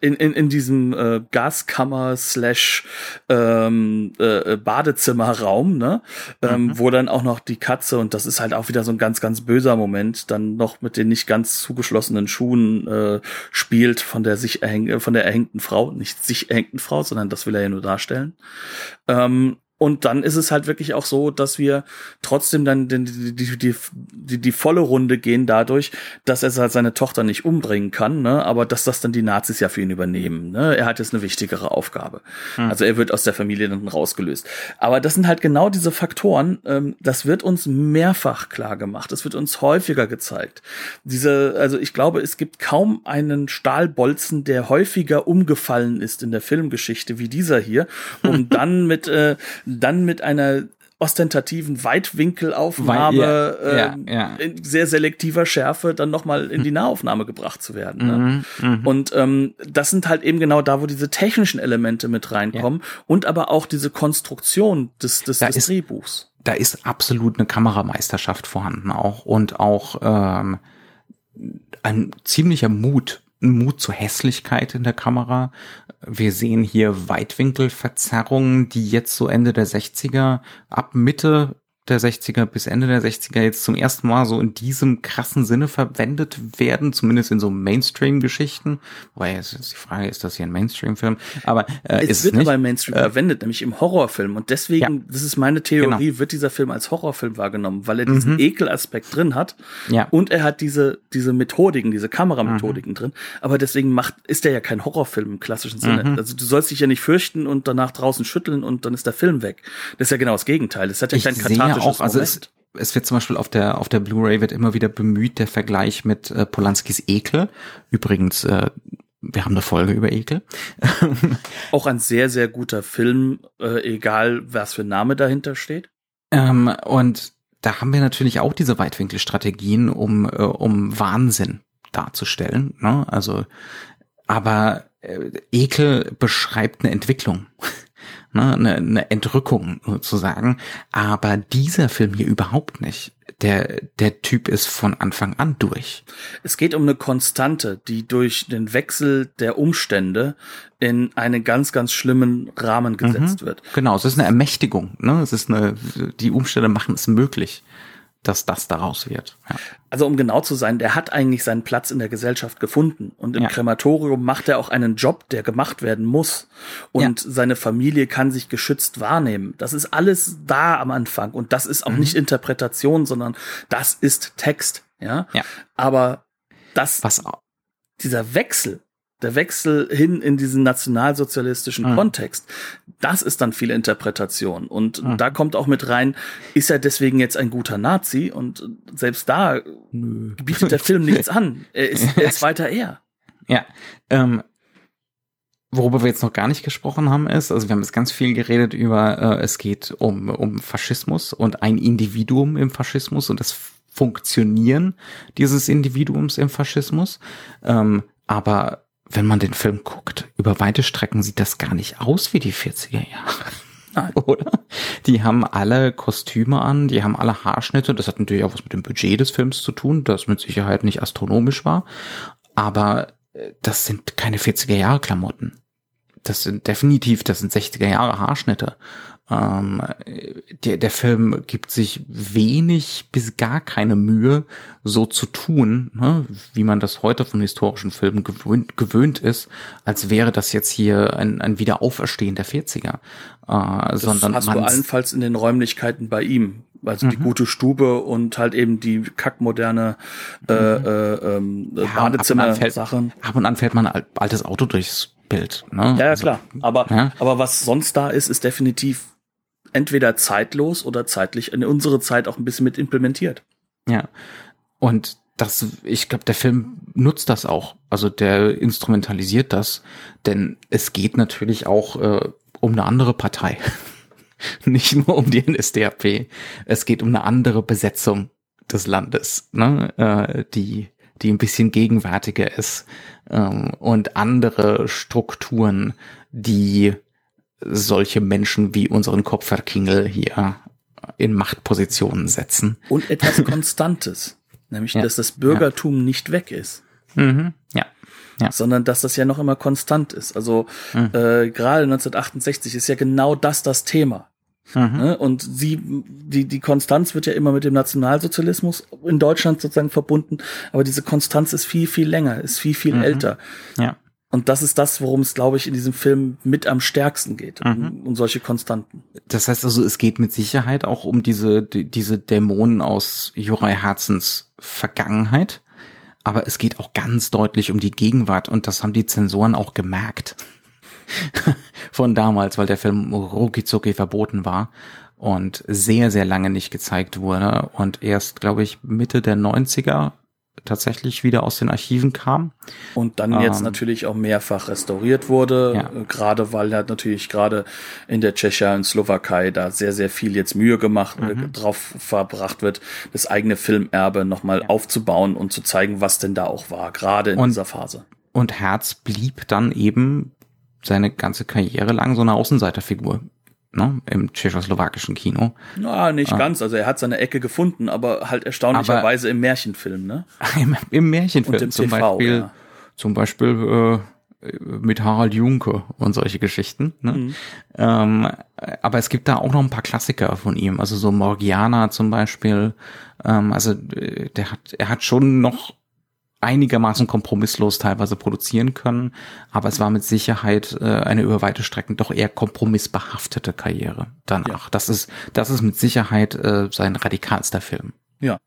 in, in, in diesem äh, Gaskammer slash ähm, äh, Badezimmerraum, ne? Ähm, mhm. wo dann auch noch die Katze, und das ist halt auch wieder so ein ganz, ganz böser Moment, dann noch mit den nicht ganz zugeschlossenen Schuhen äh, spielt von der sich erhäng von der erhängten Frau, nicht sich erhängten Frau, sondern das will er ja nur darstellen. Ähm, und dann ist es halt wirklich auch so, dass wir trotzdem dann die, die, die, die, die volle Runde gehen dadurch, dass er halt seine Tochter nicht umbringen kann, ne? aber dass das dann die Nazis ja für ihn übernehmen. Ne? Er hat jetzt eine wichtigere Aufgabe. Hm. Also er wird aus der Familie dann rausgelöst. Aber das sind halt genau diese Faktoren, ähm, das wird uns mehrfach klar gemacht, das wird uns häufiger gezeigt. Diese, also ich glaube, es gibt kaum einen Stahlbolzen, der häufiger umgefallen ist in der Filmgeschichte wie dieser hier, um dann mit äh, dann mit einer ostentativen Weitwinkelaufnahme Weit, ja, äh, ja, in sehr selektiver Schärfe dann nochmal in die Nahaufnahme gebracht zu werden. Ne? Mhm, mhm, und ähm, das sind halt eben genau da, wo diese technischen Elemente mit reinkommen ja. und aber auch diese Konstruktion des, des, des ist, Drehbuchs. Da ist absolut eine Kamerameisterschaft vorhanden auch und auch ähm, ein ziemlicher Mut Mut zur Hässlichkeit in der Kamera. Wir sehen hier Weitwinkelverzerrungen, die jetzt so Ende der 60er, ab Mitte der 60er bis Ende der 60er jetzt zum ersten Mal so in diesem krassen Sinne verwendet werden, zumindest in so Mainstream-Geschichten. Wobei jetzt ist die Frage, ist das hier ein Mainstream-Film? Aber äh, es ist wird nicht. aber im Mainstream äh, verwendet, nämlich im Horrorfilm. Und deswegen, ja. das ist meine Theorie, genau. wird dieser Film als Horrorfilm wahrgenommen, weil er diesen mhm. Ekelaspekt drin hat. Ja. Und er hat diese diese Methodiken, diese Kameramethodiken mhm. drin. Aber deswegen macht ist der ja kein Horrorfilm im klassischen Sinne. Mhm. Also du sollst dich ja nicht fürchten und danach draußen schütteln und dann ist der Film weg. Das ist ja genau das Gegenteil. Es hat ja kein kathartisches auch, also es, es wird zum Beispiel auf der auf der Blu-ray wird immer wieder bemüht der Vergleich mit äh, Polanskis Ekel. Übrigens, äh, wir haben eine Folge über Ekel. auch ein sehr sehr guter Film, äh, egal was für Name dahinter steht. Ähm, und da haben wir natürlich auch diese Weitwinkelstrategien, um äh, um Wahnsinn darzustellen. Ne? Also, aber äh, Ekel beschreibt eine Entwicklung ne, eine, eine Entrückung sozusagen. Aber dieser Film hier überhaupt nicht. Der, der Typ ist von Anfang an durch. Es geht um eine Konstante, die durch den Wechsel der Umstände in einen ganz, ganz schlimmen Rahmen gesetzt mhm, wird. Genau, es ist eine Ermächtigung. Ne? Es ist eine, die Umstände machen es möglich dass das daraus wird. Ja. Also um genau zu sein, der hat eigentlich seinen Platz in der Gesellschaft gefunden und im ja. Krematorium macht er auch einen Job, der gemacht werden muss und ja. seine Familie kann sich geschützt wahrnehmen. Das ist alles da am Anfang und das ist auch mhm. nicht Interpretation, sondern das ist Text, ja. ja. Aber das, Was dieser Wechsel der Wechsel hin in diesen nationalsozialistischen mhm. Kontext, das ist dann viel Interpretation. Und mhm. da kommt auch mit rein, ist er deswegen jetzt ein guter Nazi? Und selbst da Nö. bietet der Film nichts an. Er ist, er ist weiter er. Ja. Ähm, worüber wir jetzt noch gar nicht gesprochen haben, ist, also wir haben jetzt ganz viel geredet über, äh, es geht um, um Faschismus und ein Individuum im Faschismus und das Funktionieren dieses Individuums im Faschismus. Ähm, aber wenn man den Film guckt, über weite Strecken sieht das gar nicht aus wie die 40er Jahre. Oder? Die haben alle Kostüme an, die haben alle Haarschnitte. Das hat natürlich auch was mit dem Budget des Films zu tun, das mit Sicherheit nicht astronomisch war. Aber äh, das sind keine 40er Jahre Klamotten. Das sind definitiv, das sind 60er Jahre Haarschnitte. Ähm, der, der Film gibt sich wenig bis gar keine Mühe, so zu tun, ne, wie man das heute von historischen Filmen gewöhnt, gewöhnt ist, als wäre das jetzt hier ein, ein Wiederauferstehen der 40er. Äh, das sondern hast du allenfalls in den Räumlichkeiten bei ihm. Also mhm. die gute Stube und halt eben die kackmoderne äh, mhm. äh, ähm, ja, Badezimmer-Sachen. Ab, ab, und an fällt man ein altes Auto durchs Bild. Ne? Ja, ja also, klar. Aber, ja? aber was sonst da ist, ist definitiv entweder zeitlos oder zeitlich in unsere Zeit auch ein bisschen mit implementiert. Ja. Und das, ich glaube, der Film nutzt das auch. Also der instrumentalisiert das, denn es geht natürlich auch äh, um eine andere Partei. Nicht nur um die NSDAP. Es geht um eine andere Besetzung des Landes, ne? äh, die, die ein bisschen gegenwärtiger ist ähm, und andere Strukturen, die solche Menschen wie unseren Kopferkingel hier in Machtpositionen setzen. Und etwas Konstantes. Nämlich, ja. dass das Bürgertum ja. nicht weg ist. Mhm. Ja. Ja. sondern dass das ja noch immer konstant ist. Also mhm. äh, gerade 1968 ist ja genau das das Thema. Mhm. Ne? Und sie, die, die Konstanz wird ja immer mit dem Nationalsozialismus in Deutschland sozusagen verbunden, aber diese Konstanz ist viel, viel länger, ist viel, viel mhm. älter. Ja. Und das ist das, worum es, glaube ich, in diesem Film mit am stärksten geht, mhm. um, um, solche Konstanten. Das heißt also, es geht mit Sicherheit auch um diese, die, diese Dämonen aus Juraj Herzens Vergangenheit, aber es geht auch ganz deutlich um die Gegenwart und das haben die Zensoren auch gemerkt. Von damals, weil der Film rucki verboten war und sehr, sehr lange nicht gezeigt wurde und erst, glaube ich, Mitte der 90er tatsächlich wieder aus den Archiven kam. Und dann jetzt ähm, natürlich auch mehrfach restauriert wurde, ja. Äh, gerade weil halt natürlich gerade in der Tschechei und Slowakei da sehr, sehr viel jetzt Mühe gemacht, äh, mhm. drauf verbracht wird, das eigene Filmerbe nochmal ja. aufzubauen und zu zeigen, was denn da auch war, gerade in und, dieser Phase. Und Herz blieb dann eben seine ganze Karriere lang so eine Außenseiterfigur ne, im tschechoslowakischen Kino. Na, nicht äh, ganz. Also er hat seine Ecke gefunden, aber halt erstaunlicherweise aber im Märchenfilm, ne? Im, im Märchenfilm im zum TV, Beispiel. Ja. Zum Beispiel äh, mit Harald Junke und solche Geschichten. Ne? Mhm. Ähm, aber es gibt da auch noch ein paar Klassiker von ihm, also so Morgiana zum Beispiel. Ähm, also äh, der hat, er hat schon noch einigermaßen kompromisslos teilweise produzieren können, aber es war mit Sicherheit äh, eine über weite Strecken doch eher kompromissbehaftete Karriere danach. Ja. Das ist das ist mit Sicherheit äh, sein radikalster Film. Ja.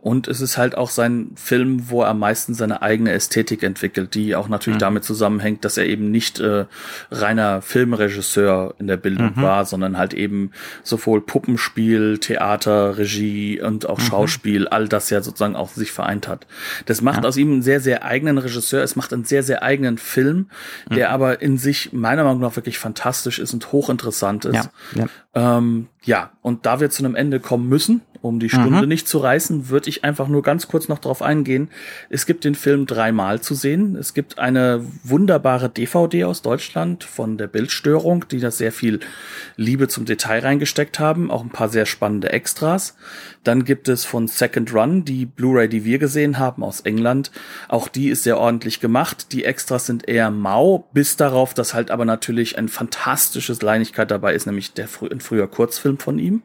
Und es ist halt auch sein Film, wo er am meisten seine eigene Ästhetik entwickelt, die auch natürlich mhm. damit zusammenhängt, dass er eben nicht äh, reiner Filmregisseur in der Bildung mhm. war, sondern halt eben sowohl Puppenspiel, Theater, Regie und auch mhm. Schauspiel, all das ja sozusagen auch sich vereint hat. Das macht ja. aus ihm einen sehr, sehr eigenen Regisseur. Es macht einen sehr, sehr eigenen Film, der mhm. aber in sich meiner Meinung nach wirklich fantastisch ist und hochinteressant ist. Ja, ja. Ähm, ja, und da wir zu einem Ende kommen müssen, um die Stunde mhm. nicht zu reißen, würde ich einfach nur ganz kurz noch darauf eingehen. Es gibt den Film dreimal zu sehen. Es gibt eine wunderbare DVD aus Deutschland von der Bildstörung, die da sehr viel Liebe zum Detail reingesteckt haben, auch ein paar sehr spannende Extras. Dann gibt es von Second Run die Blu-ray, die wir gesehen haben aus England. Auch die ist sehr ordentlich gemacht. Die Extras sind eher mau, bis darauf, dass halt aber natürlich ein fantastisches Leinigkeit dabei ist, nämlich der frü ein früher Kurzfilm von ihm.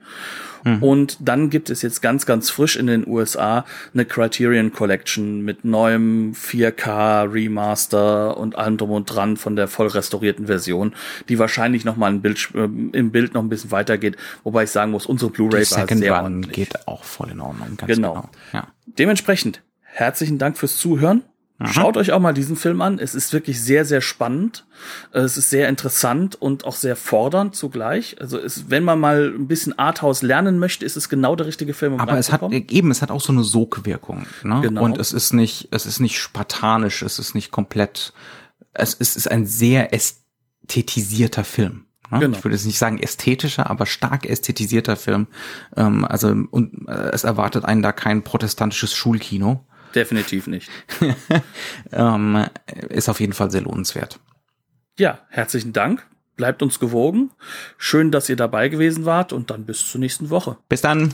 Mhm. Und dann gibt es jetzt ganz, ganz frisch in den USA eine Criterion Collection mit neuem 4K Remaster und allem drum und dran von der voll restaurierten Version, die wahrscheinlich noch mal ein Bild, äh, im Bild noch ein bisschen weitergeht. Wobei ich sagen muss, unsere Blu-ray war sehr Run ordentlich. geht auch voll in Ordnung. genau. genau. Ja. Dementsprechend herzlichen Dank fürs Zuhören. Aha. Schaut euch auch mal diesen Film an. Es ist wirklich sehr, sehr spannend. Es ist sehr interessant und auch sehr fordernd zugleich. Also es, wenn man mal ein bisschen Arthouse lernen möchte, ist es genau der richtige Film. Um Aber es hat eben, es hat auch so eine Sogwirkung. Ne? Genau. Und es ist nicht, es ist nicht spartanisch, es ist nicht komplett. Es ist, es ist ein sehr ästhetisierter Film. Ne? Genau. Ich würde jetzt nicht sagen ästhetischer, aber stark ästhetisierter Film. Ähm, also und äh, es erwartet einen da kein protestantisches Schulkino Definitiv nicht. ähm, ist auf jeden Fall sehr lohnenswert. Ja, herzlichen Dank. Bleibt uns gewogen. Schön, dass ihr dabei gewesen wart und dann bis zur nächsten Woche. Bis dann.